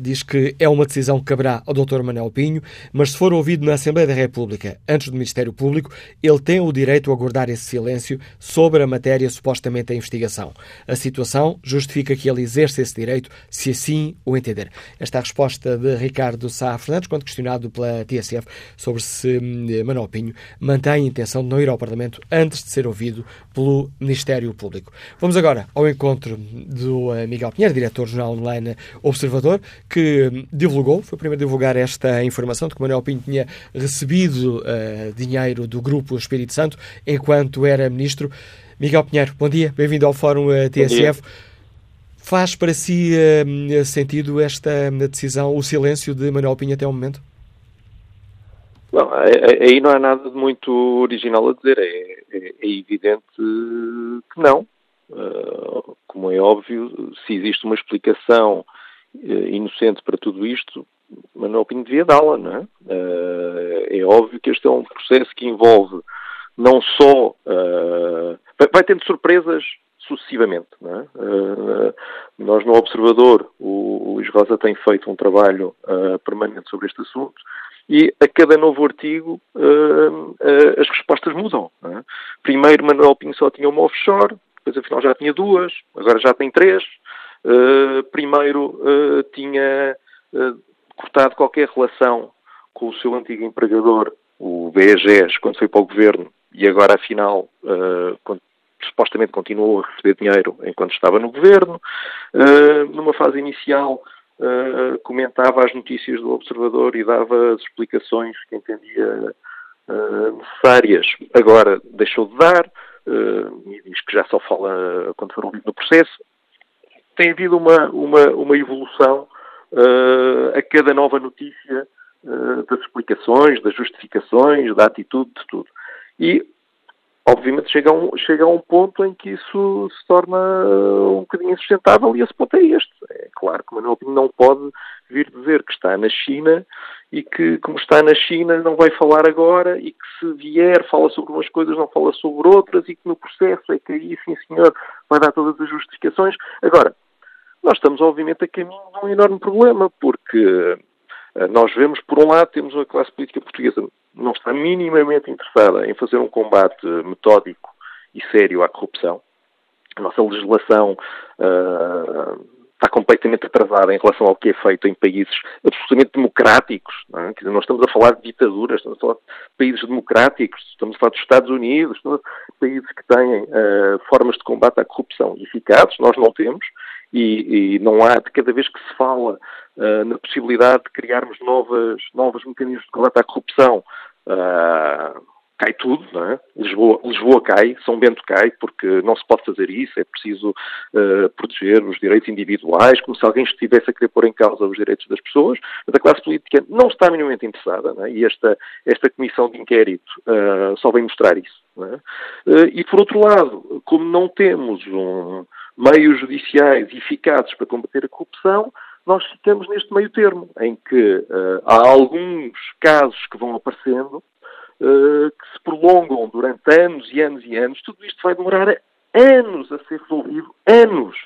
diz que é uma decisão que caberá ao Dr. Manuel Pinho, mas se for ouvido na Assembleia da República antes do Ministério Público, ele tem o direito a guardar esse silêncio sobre a matéria supostamente da investigação. A situação justifica que ele exerça esse direito, se assim o entender. Esta é a resposta de Ricardo Sá Fernandes, quando questionado pela TSF sobre se hum, Manuel Pinho mantém a intenção de não ir ao Parlamento antes de ser ouvido pelo Ministério Público. Vamos agora ao encontro do Miguel Pinheiro, diretor do jornal online Observador, que divulgou, foi o primeiro a divulgar esta informação de que Manuel Pinto tinha recebido uh, dinheiro do Grupo Espírito Santo enquanto era ministro. Miguel Pinheiro, bom dia, bem-vindo ao Fórum uh, TSF. Faz para si uh, sentido esta decisão, o silêncio de Manuel Pinho até o momento? Não, aí não há nada de muito original a dizer. É, é, é evidente que não. Uh, como é óbvio, se existe uma explicação uh, inocente para tudo isto, Manuel Pinho devia dá-la, não é? Uh, é óbvio que este é um processo que envolve não só. Vai, vai, tendo surpresas sucessivamente, não é? nós, no Observador, o, o Luís Rosa tem feito um trabalho permanente sobre este assunto e a cada novo artigo uh, uh, as respostas mudam. É? Primeiro, Manuel Pinho só tinha uma offshore, depois afinal já tinha duas, agora já tem três. Uh, primeiro tinha cortado qualquer relação com o seu antigo empregador, o BEGES, quando foi para o governo, e agora afinal, supostamente continuou a receber dinheiro enquanto estava no governo. numa fase inicial, uh, comentava as notícias do Observador e dava as explicações que entendia uh, necessárias. Agora deixou de dar uh, e diz que já só fala quando for ouvido no processo. Tem havido uma, uma, uma evolução a cada nova notícia das explicações, das justificações, da atitude, de tudo. E obviamente chega a, um, chega a um ponto em que isso se torna um bocadinho insustentável e esse ponto é este. É claro que Manuel Pinho não pode vir dizer que está na China e que, como está na China, não vai falar agora e que se vier fala sobre umas coisas, não fala sobre outras e que no processo é que aí, sim senhor, vai dar todas as justificações. Agora, nós estamos obviamente a caminho de um enorme problema, porque eh, nós vemos, por um lado, temos uma classe política portuguesa não está minimamente interessada em fazer um combate metódico e sério à corrupção. A nossa legislação uh, está completamente atrasada em relação ao que é feito em países absolutamente democráticos. Não é? Dizer, nós estamos a falar de ditaduras, estamos a falar de países democráticos, estamos a falar dos Estados Unidos, países que têm uh, formas de combate à corrupção eficazes, nós não temos, e, e não há, de cada vez que se fala uh, na possibilidade de criarmos novas, novos mecanismos de combate à corrupção, uh, cai tudo, não é? Lisboa, Lisboa cai, São Bento cai, porque não se pode fazer isso, é preciso uh, proteger os direitos individuais, como se alguém estivesse a querer pôr em causa os direitos das pessoas, mas a classe política não está minimamente interessada, é? e esta, esta comissão de inquérito uh, só vem mostrar isso. É? Uh, e por outro lado, como não temos um, meios judiciais eficazes para combater a corrupção, nós ficamos neste meio termo, em que há alguns casos que vão aparecendo, eh, que se prolongam durante anos e anos e anos, tudo isto vai demorar anos a ser resolvido, anos.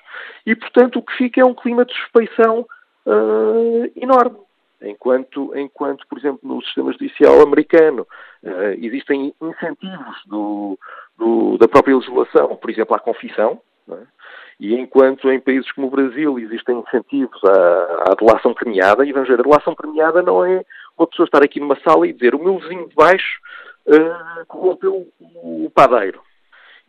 E, portanto, o que fica é um clima de suspeição uh, enorme. Enquanto, enquanto, por exemplo, no sistema judicial americano uh, existem incentivos do, do, da própria legislação, por exemplo, à confissão, é? E enquanto em países como o Brasil existem incentivos à, à delação premiada, e vamos ver, a delação premiada não é uma pessoa estar aqui numa sala e dizer o meu vizinho de baixo uh, corrompeu o padeiro.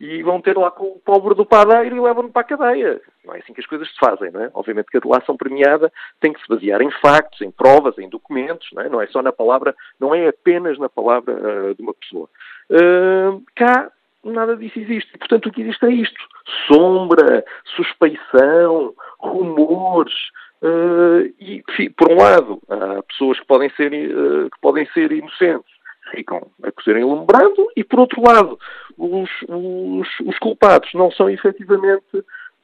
E vão ter lá com o pobre do padeiro e levam-no para a cadeia. Não é assim que as coisas se fazem, não é? Obviamente que a delação premiada tem que se basear em factos, em provas, em documentos, não é? Não é só na palavra, não é apenas na palavra uh, de uma pessoa. Uh, cá, nada disso existe. Portanto, o que existe é isto. Sombra, suspeição, rumores, Uh, e, por um lado, há pessoas que podem ser, uh, que podem ser inocentes, ficam a cozerem lumbrando, e por outro lado, os, os, os, culpados não são efetivamente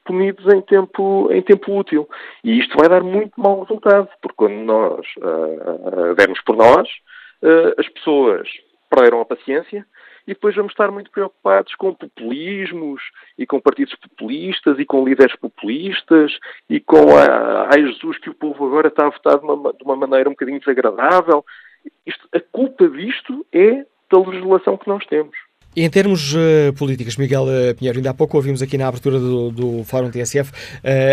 punidos em tempo, em tempo útil. E isto vai dar muito mau resultado, porque quando nós uh, dermos por nós, as pessoas perderam a paciência, e depois vamos estar muito preocupados com populismos e com partidos populistas e com líderes populistas e com a, ai Jesus que o povo agora está a votar de uma, de uma maneira um bocadinho desagradável. Isto, a culpa disto é da legislação que nós temos. Em termos uh, políticos, Miguel uh, Pinheiro, ainda há pouco ouvimos aqui na abertura do, do Fórum TSF uh,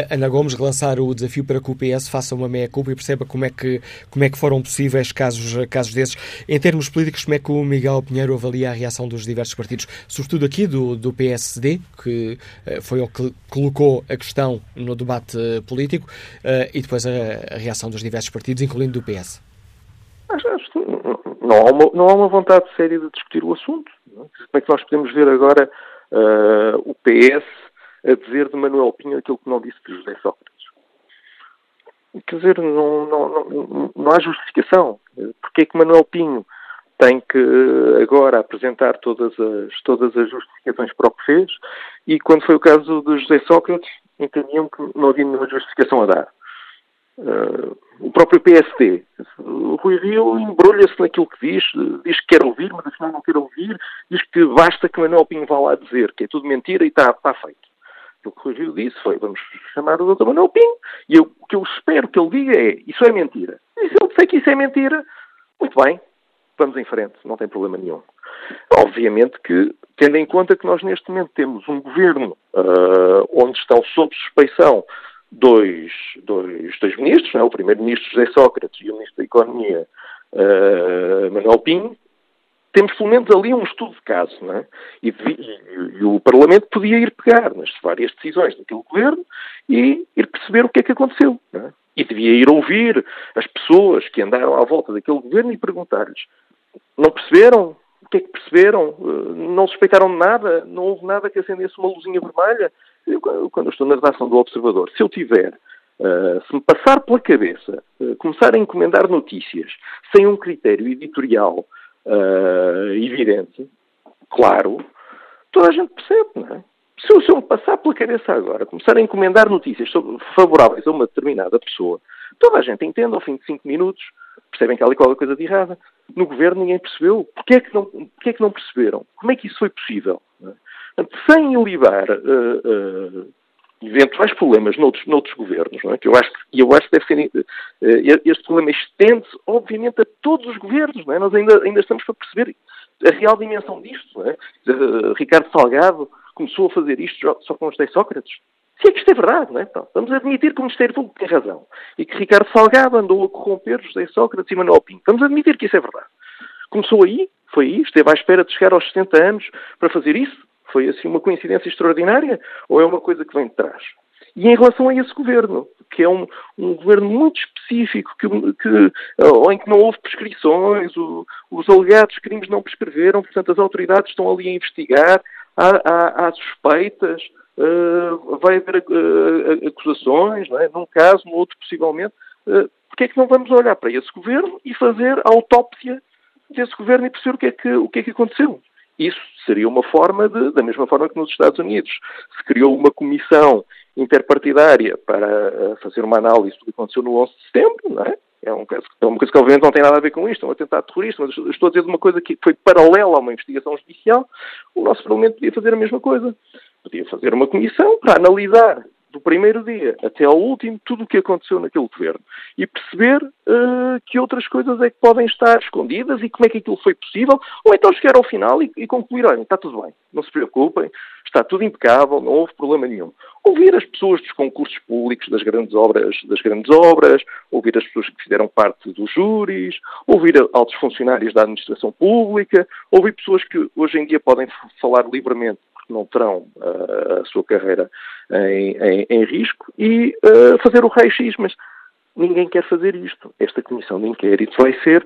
Ana Gomes relançar o desafio para que o PS faça uma meia-culpa e perceba como é, que, como é que foram possíveis casos, casos desses. Em termos políticos, como é que o Miguel Pinheiro avalia a reação dos diversos partidos, sobretudo aqui do, do PSD, que foi o que colocou a questão no debate político, e depois a, a, reação dos diversos partidos, incluindo do PS? Acho, acho não há, uma, não há uma vontade séria de discutir o assunto. Como é que nós podemos ver agora uh, o PS a dizer de Manuel Pinho aquilo que não disse de José Sócrates? Quer dizer, não, não, não, não há justificação. Porque é que Manuel Pinho tem que agora apresentar todas as, todas as justificações para o que fez e quando foi o caso de José Sócrates entendiam que não havia nenhuma justificação a dar. Uh, o próprio PSD. O Rui Rio embrulha-se naquilo que diz, diz que quer ouvir, mas afinal não quer ouvir, diz que basta que Manuel Pinho vá lá dizer que é tudo mentira e está, feito. O que o Rui Rio disse foi, vamos chamar o Dr. Manuel Pinho, e eu, o que eu espero que ele diga é, isso é mentira. E se ele disser que isso é mentira, muito bem, vamos em frente, não tem problema nenhum. Obviamente que, tendo em conta que nós neste momento temos um governo uh, onde estão sob suspeição dois, dois, dois ministros, é? o primeiro-ministro José Sócrates e o ministro da Economia uh, Manuel Pinho, temos pelo menos ali um estudo de caso, é? e, e, e, o Parlamento podia ir pegar nas várias decisões daquele governo e ir perceber o que é que aconteceu. É? E devia ir ouvir as pessoas que andaram à volta daquele governo e perguntar-lhes: não perceberam? O que é que perceberam? Eh, não suspeitaram de nada? Não houve nada que acendesse uma luzinha vermelha? Eu, quando eu estou na redação do Observador, se eu tiver, uh, se me passar pela cabeça, uh, começar a encomendar notícias sem um critério editorial uh, evidente, claro, toda a gente percebe, não é? Se eu, se eu me passar pela cabeça agora, começar a encomendar notícias favoráveis a uma determinada pessoa, toda a gente entende ao fim de cinco minutos, percebem que há ali qualquer coisa de errada. No governo ninguém percebeu. Porquê é que não, é que não perceberam? Como é que isso foi possível? Portanto, sem ilibar uh, uh, eventuais problemas noutros, noutros governos, é? que eu acho que eu acho que deve ser, uh, este problema estende-se, obviamente, a todos os governos. É? Nós ainda, ainda estamos para perceber a real dimensão disto. É? Ricardo Salgado começou a fazer isto só com os 10 Sócrates. Se é que isto é verdade, não é? Então, vamos admitir que o Ministério Público tem razão e que Ricardo Salgado andou a corromper José Sócrates e Manuel Pinto. Vamos admitir que isso é verdade. Começou aí, foi aí, esteve à espera de chegar aos 70 anos para fazer isso. Foi assim uma coincidência extraordinária ou é uma coisa que vem de trás? E em relação a esse governo, que é um, um governo muito específico, que, que, em que não houve prescrições, o, os alegados crimes não prescreveram, portanto as autoridades estão ali a investigar, há, há, há suspeitas, uh, vai haver uh, acusações, não é? num caso, no outro possivelmente. Uh, porque é que não vamos olhar para esse governo e fazer a autópsia desse governo e perceber o que é que, o que, é que aconteceu? Isso seria uma forma de, da mesma forma que nos Estados Unidos se criou uma comissão interpartidária para fazer uma análise do que aconteceu no 11 de setembro, não é? É, um caso, é uma coisa que obviamente não tem nada a ver com isto, é um atentado terrorista, mas estou a dizer uma coisa que foi paralela a uma investigação judicial. O nosso Parlamento podia fazer a mesma coisa. Podia fazer uma comissão para analisar do primeiro dia até ao último tudo o que aconteceu naquele governo e perceber uh, que outras coisas é que podem estar escondidas e como é que aquilo foi possível, ou então chegar ao final e, e concluir, olha, está tudo bem, não se preocupem, está tudo impecável, não houve problema nenhum. Ouvir as pessoas dos concursos públicos das grandes obras, das grandes obras, ouvir as pessoas que fizeram parte dos júris, ouvir altos funcionários da administração pública, ouvir pessoas que hoje em dia podem falar livremente porque não terão uh, a sua carreira em, em, em risco e uh, fazer o raio-x, mas ninguém quer fazer isto. Esta comissão de inquérito vai ser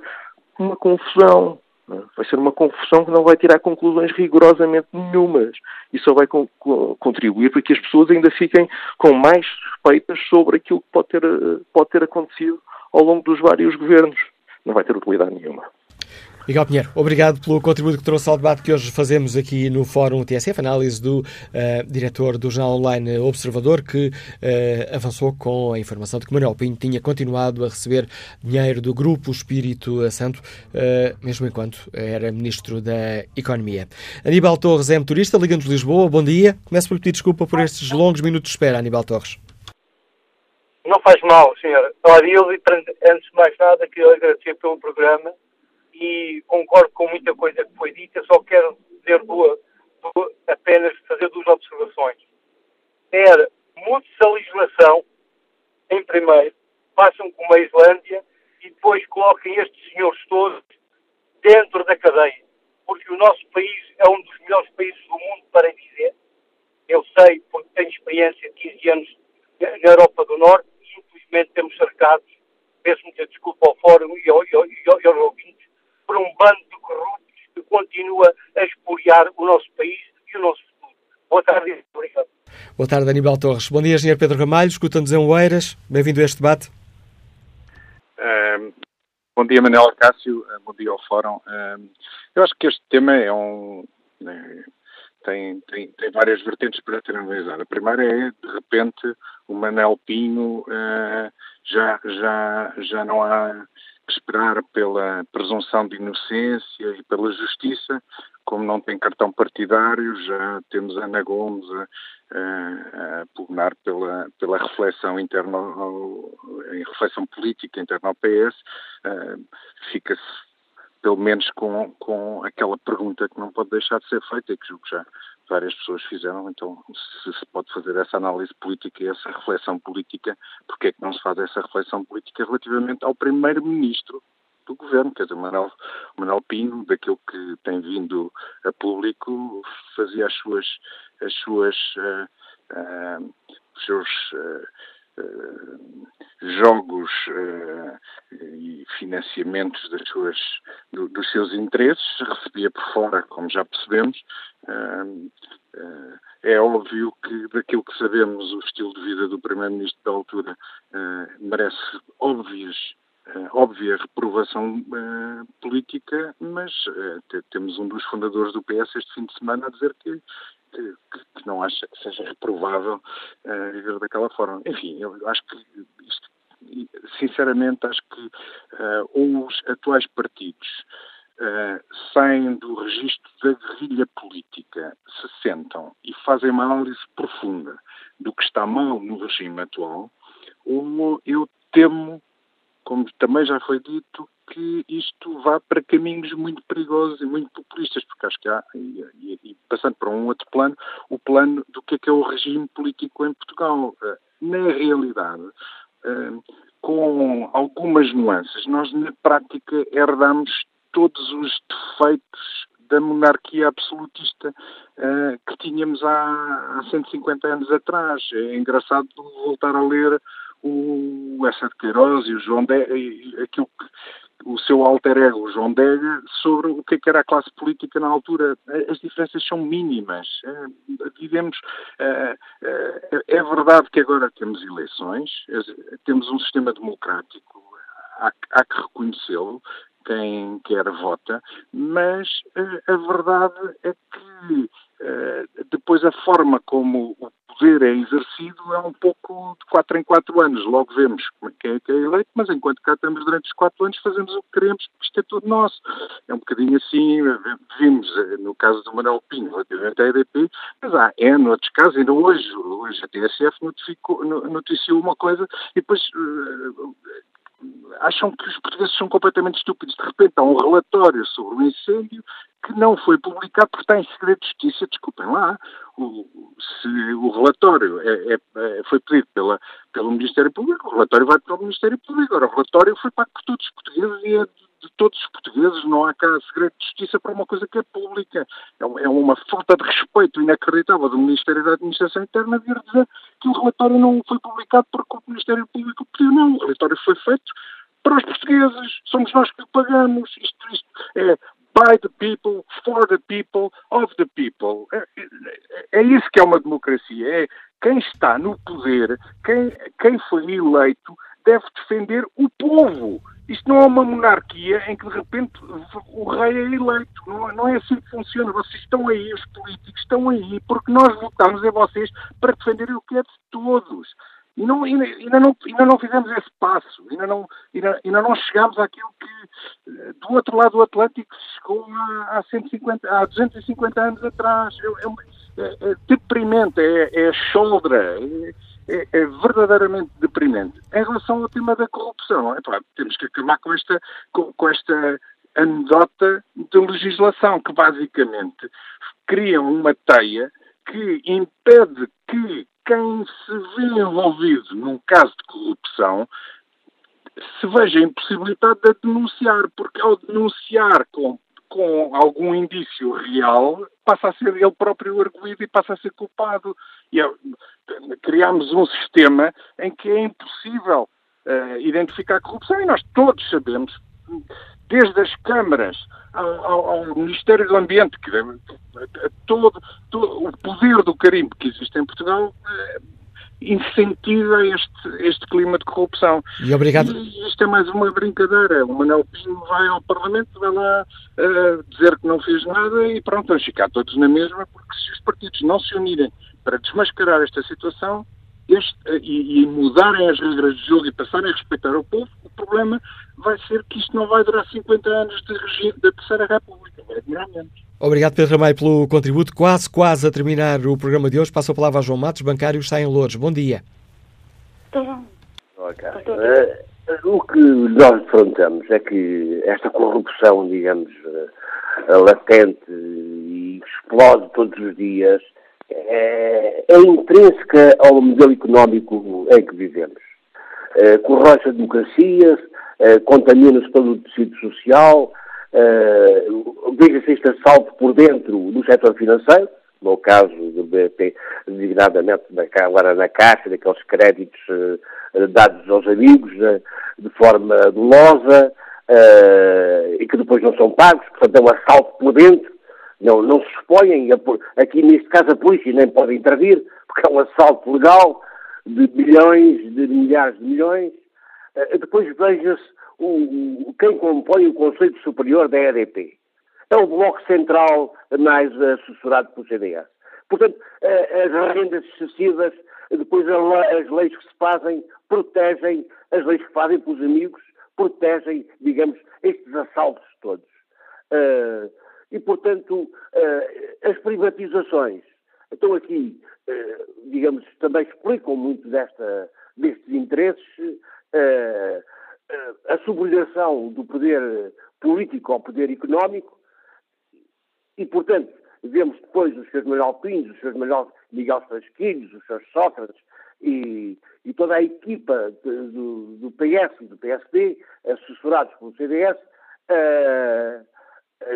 uma confusão. É? Vai ser uma confusão que não vai tirar conclusões rigorosamente nenhumas e só vai co contribuir para que as pessoas ainda fiquem com mais suspeitas sobre aquilo que pode ter, pode ter acontecido ao longo dos vários governos. Não vai ter utilidade nenhuma. Miguel Pinheiro, obrigado pelo contributo que trouxe ao debate que hoje fazemos aqui no Fórum TSF, análise do uh, diretor do jornal online Observador, que uh, avançou com a informação de que Manuel Pinho tinha continuado a receber dinheiro do Grupo Espírito Santo, uh, mesmo enquanto era Ministro da Economia. Aníbal Torres é motorista, Liga-nos Lisboa, bom dia. Começo por pedir desculpa por estes longos minutos de espera, Aníbal Torres. Não faz mal, senhora. Olha, eu, antes de mais nada, queria agradecer pelo programa e concordo com muita coisa que foi dita, só quero dizer duas, duas, apenas fazer duas observações. Era, mude-se a legislação, em primeiro, façam como a Islândia e depois coloquem estes senhores todos dentro da cadeia. Porque o nosso país é um dos melhores países do mundo para dizer. Eu sei, porque tenho experiência de 15 anos na Europa do Norte e infelizmente temos cercados, peço muita desculpa ao Fórum e, ao, e, ao, e por um bando de corruptos que continua a expoliar o nosso país e o nosso futuro. Boa tarde obrigado. Boa tarde, Aníbal Torres. Bom dia, Engenheiro Pedro Ramalho. Escuta-nos em Oeiras. Bem-vindo a este debate. Uh, bom dia, Manuel Cássio. Uh, bom dia ao Fórum. Uh, eu acho que este tema é um. Né, tem, tem, tem várias vertentes para ser analisado. A primeira é, de repente, o Manel Pinho eh, já, já, já não há esperar pela presunção de inocência e pela justiça, como não tem cartão partidário, já temos Ana Gomes a, a, a pugnar pela, pela reflexão interna, em reflexão política interna ao PS, uh, fica-se pelo menos com, com aquela pergunta que não pode deixar de ser feita e que julgo já várias pessoas fizeram, então se se pode fazer essa análise política e essa reflexão política, porque é que não se faz essa reflexão política relativamente ao primeiro-ministro do governo, quer dizer, Manuel, Manuel Pinho, daquilo que tem vindo a público, fazia as suas, as suas, uh, uh, os seus uh, jogos e financiamentos das suas, do, dos seus interesses, recebia por fora, como já percebemos, é óbvio que, daquilo que sabemos, o estilo de vida do Primeiro-Ministro da altura merece óbvia reprovação política, mas temos um dos fundadores do PS este fim de semana a dizer que que, que, não acha que seja reprovável uh, viver daquela forma. Enfim, eu acho que isto sinceramente, acho que uh, os atuais partidos uh, saem do registro da guerrilha política, se sentam e fazem uma análise profunda do que está mal no regime atual, ou eu temo, como também já foi dito, que isto vá para caminhos muito perigosos e muito populistas, porque acho que há, e, e, e, passando para um outro plano, o plano do que é que é o regime político em Portugal. Eh, na realidade, eh, com algumas nuances, nós na prática herdamos todos os defeitos da monarquia absolutista uh, que tínhamos há, há 150 anos atrás. É engraçado voltar a ler o Essa de Queiroz e o João de, aquilo que o seu alter ego, João Dega, sobre o que, é que era a classe política na altura. As diferenças são mínimas. É, vivemos. É, é, é verdade que agora temos eleições, temos um sistema democrático, há que reconhecê-lo, quem quer vota, mas a verdade é que depois a forma como o poder é exercido é um pouco de quatro em quatro anos. Logo vemos quem é que é eleito, mas enquanto cá estamos durante os quatro anos fazemos o que queremos, porque isto é tudo nosso. É um bocadinho assim, vimos eh, no caso do Manuel Pinho relativamente à EDP, mas há N outros casos, ainda hoje, hoje a TSF notificou, noticiou uma coisa e depois acham que os portugueses são completamente estúpidos. De repente há um relatório sobre o incêndio que não foi publicado porque está em segredo de justiça. Desculpem lá, o, se o relatório é, é, é, foi pedido pela, pelo Ministério Público, o relatório vai para o Ministério Público. Agora, o relatório foi pago por todos os portugueses e é de, de todos os portugueses. Não há cá segredo de justiça para uma coisa que é pública. É, é uma falta de respeito inacreditável do Ministério da Administração Interna vir dizer que o relatório não foi publicado porque o Ministério Público pediu. Não, o relatório foi feito para os portugueses. Somos nós que pagamos. Isto, isto é by the people, for the people, of the people. É, é, é isso que é uma democracia. É quem está no poder, quem, quem foi eleito, deve defender o povo. Isto não é uma monarquia em que de repente o rei é eleito. Não, não é assim que funciona. Vocês estão aí, os políticos estão aí, porque nós votamos em vocês para defenderem o que é de todos. E não, ainda, não, ainda não fizemos esse passo, ainda não, ainda, ainda não chegámos àquilo que eh, do outro lado do Atlântico chegou há, há, 150, há 250 anos atrás. É, é, é deprimente, é, é choldra, é, é, é, verdadeiramente deprimente. Em relação ao tema da corrupção, é, temos que acabar com esta, com, com esta anedota de legislação que basicamente cria uma teia que impede que quem se vê envolvido num caso de corrupção se veja impossibilitado de denunciar, porque ao denunciar com, com algum indício real, passa a ser ele próprio arguído e passa a ser culpado. E é, criamos um sistema em que é impossível uh, identificar corrupção e nós todos sabemos, desde as câmaras ao, ao, Ministério do Ambiente, que todo, todo, o poder do carimbo que existe em Portugal eh, incentiva este, este clima de corrupção. E obrigado. E isto é mais uma brincadeira. O Manuel Pinho vai ao Parlamento, vai lá uh, dizer que não fez nada e pronto, vamos ficar todos na mesma, porque se os partidos não se unirem para desmascarar esta situação, este, e, e, mudarem as regras de jogo e passarem a respeitar o povo, o problema vai ser que isto não vai durar 50 anos de regime da Terceira República, vai demorar menos. Obrigado, Pedro Ramalho, pelo contributo. Quase, quase a terminar o programa de hoje. Passo a palavra a João Matos, bancário, está em Louros. Bom dia. Okay. Uh, o que nós defrontamos é que esta corrupção, digamos, uh, latente e explode todos os dias, é, é intrínseca ao modelo económico em que vivemos. É, corrói-se a democracia, é, contamina-se todo o tecido social, é, veja-se este assalto por dentro do setor financeiro, no caso do BP, designadamente agora na Caixa, daqueles créditos uh, dados aos amigos uh, de forma dolosa uh, e que depois não são pagos, portanto é um assalto por dentro não, não se expõem, aqui neste caso a polícia nem pode intervir, porque é um assalto legal de milhões, de milhares de milhões. Eh, depois veja-se o, quem compõe o Conselho Superior da EDP. É o Bloco Central mais assessorado pelo CDS. Portanto, eh, as rendas excessivas depois as leis que se fazem protegem, as leis que fazem pelos amigos protegem, digamos, estes assaltos todos. E, portanto, uh, as privatizações. Estão aqui, uh, digamos, também explicam muito desta, destes interesses, a subordinação do poder político ao poder económico. E, portanto, vemos depois os seus Manuel Pinhos, os seus Manuel Miguel Frasquilhos, os seus Sócrates e, e toda a equipa de, do, do, PS e do PSD, assessorados pelo CDS, uh,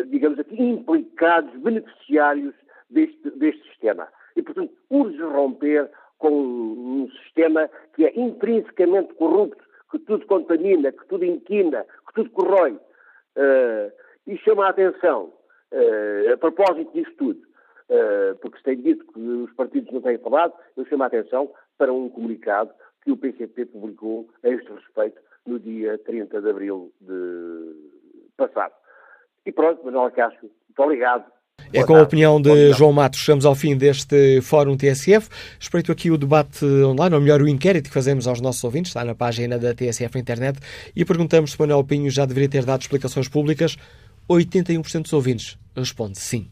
digamos aqui, implicados, beneficiários deste, deste sistema. E, portanto, urge romper com um sistema que é intrinsecamente corrupto, que tudo contamina, que tudo inquina, que tudo corrói. Uh, e chama a atenção, uh, a propósito disso tudo, uh, porque se tem dito que os partidos não têm falado, eu chamo a atenção para um comunicado que o PCP publicou a este respeito no dia 30 de abril de passado. E pronto, Manuel Cássio, muito obrigado. É com a opinião de João Matos, chegamos ao fim deste Fórum TSF. Espreito aqui o debate online, ou melhor, o inquérito que fazemos aos nossos ouvintes, está na página da TSF internet, e perguntamos se Manuel Pinho já deveria ter dado explicações públicas. 81% dos ouvintes responde sim.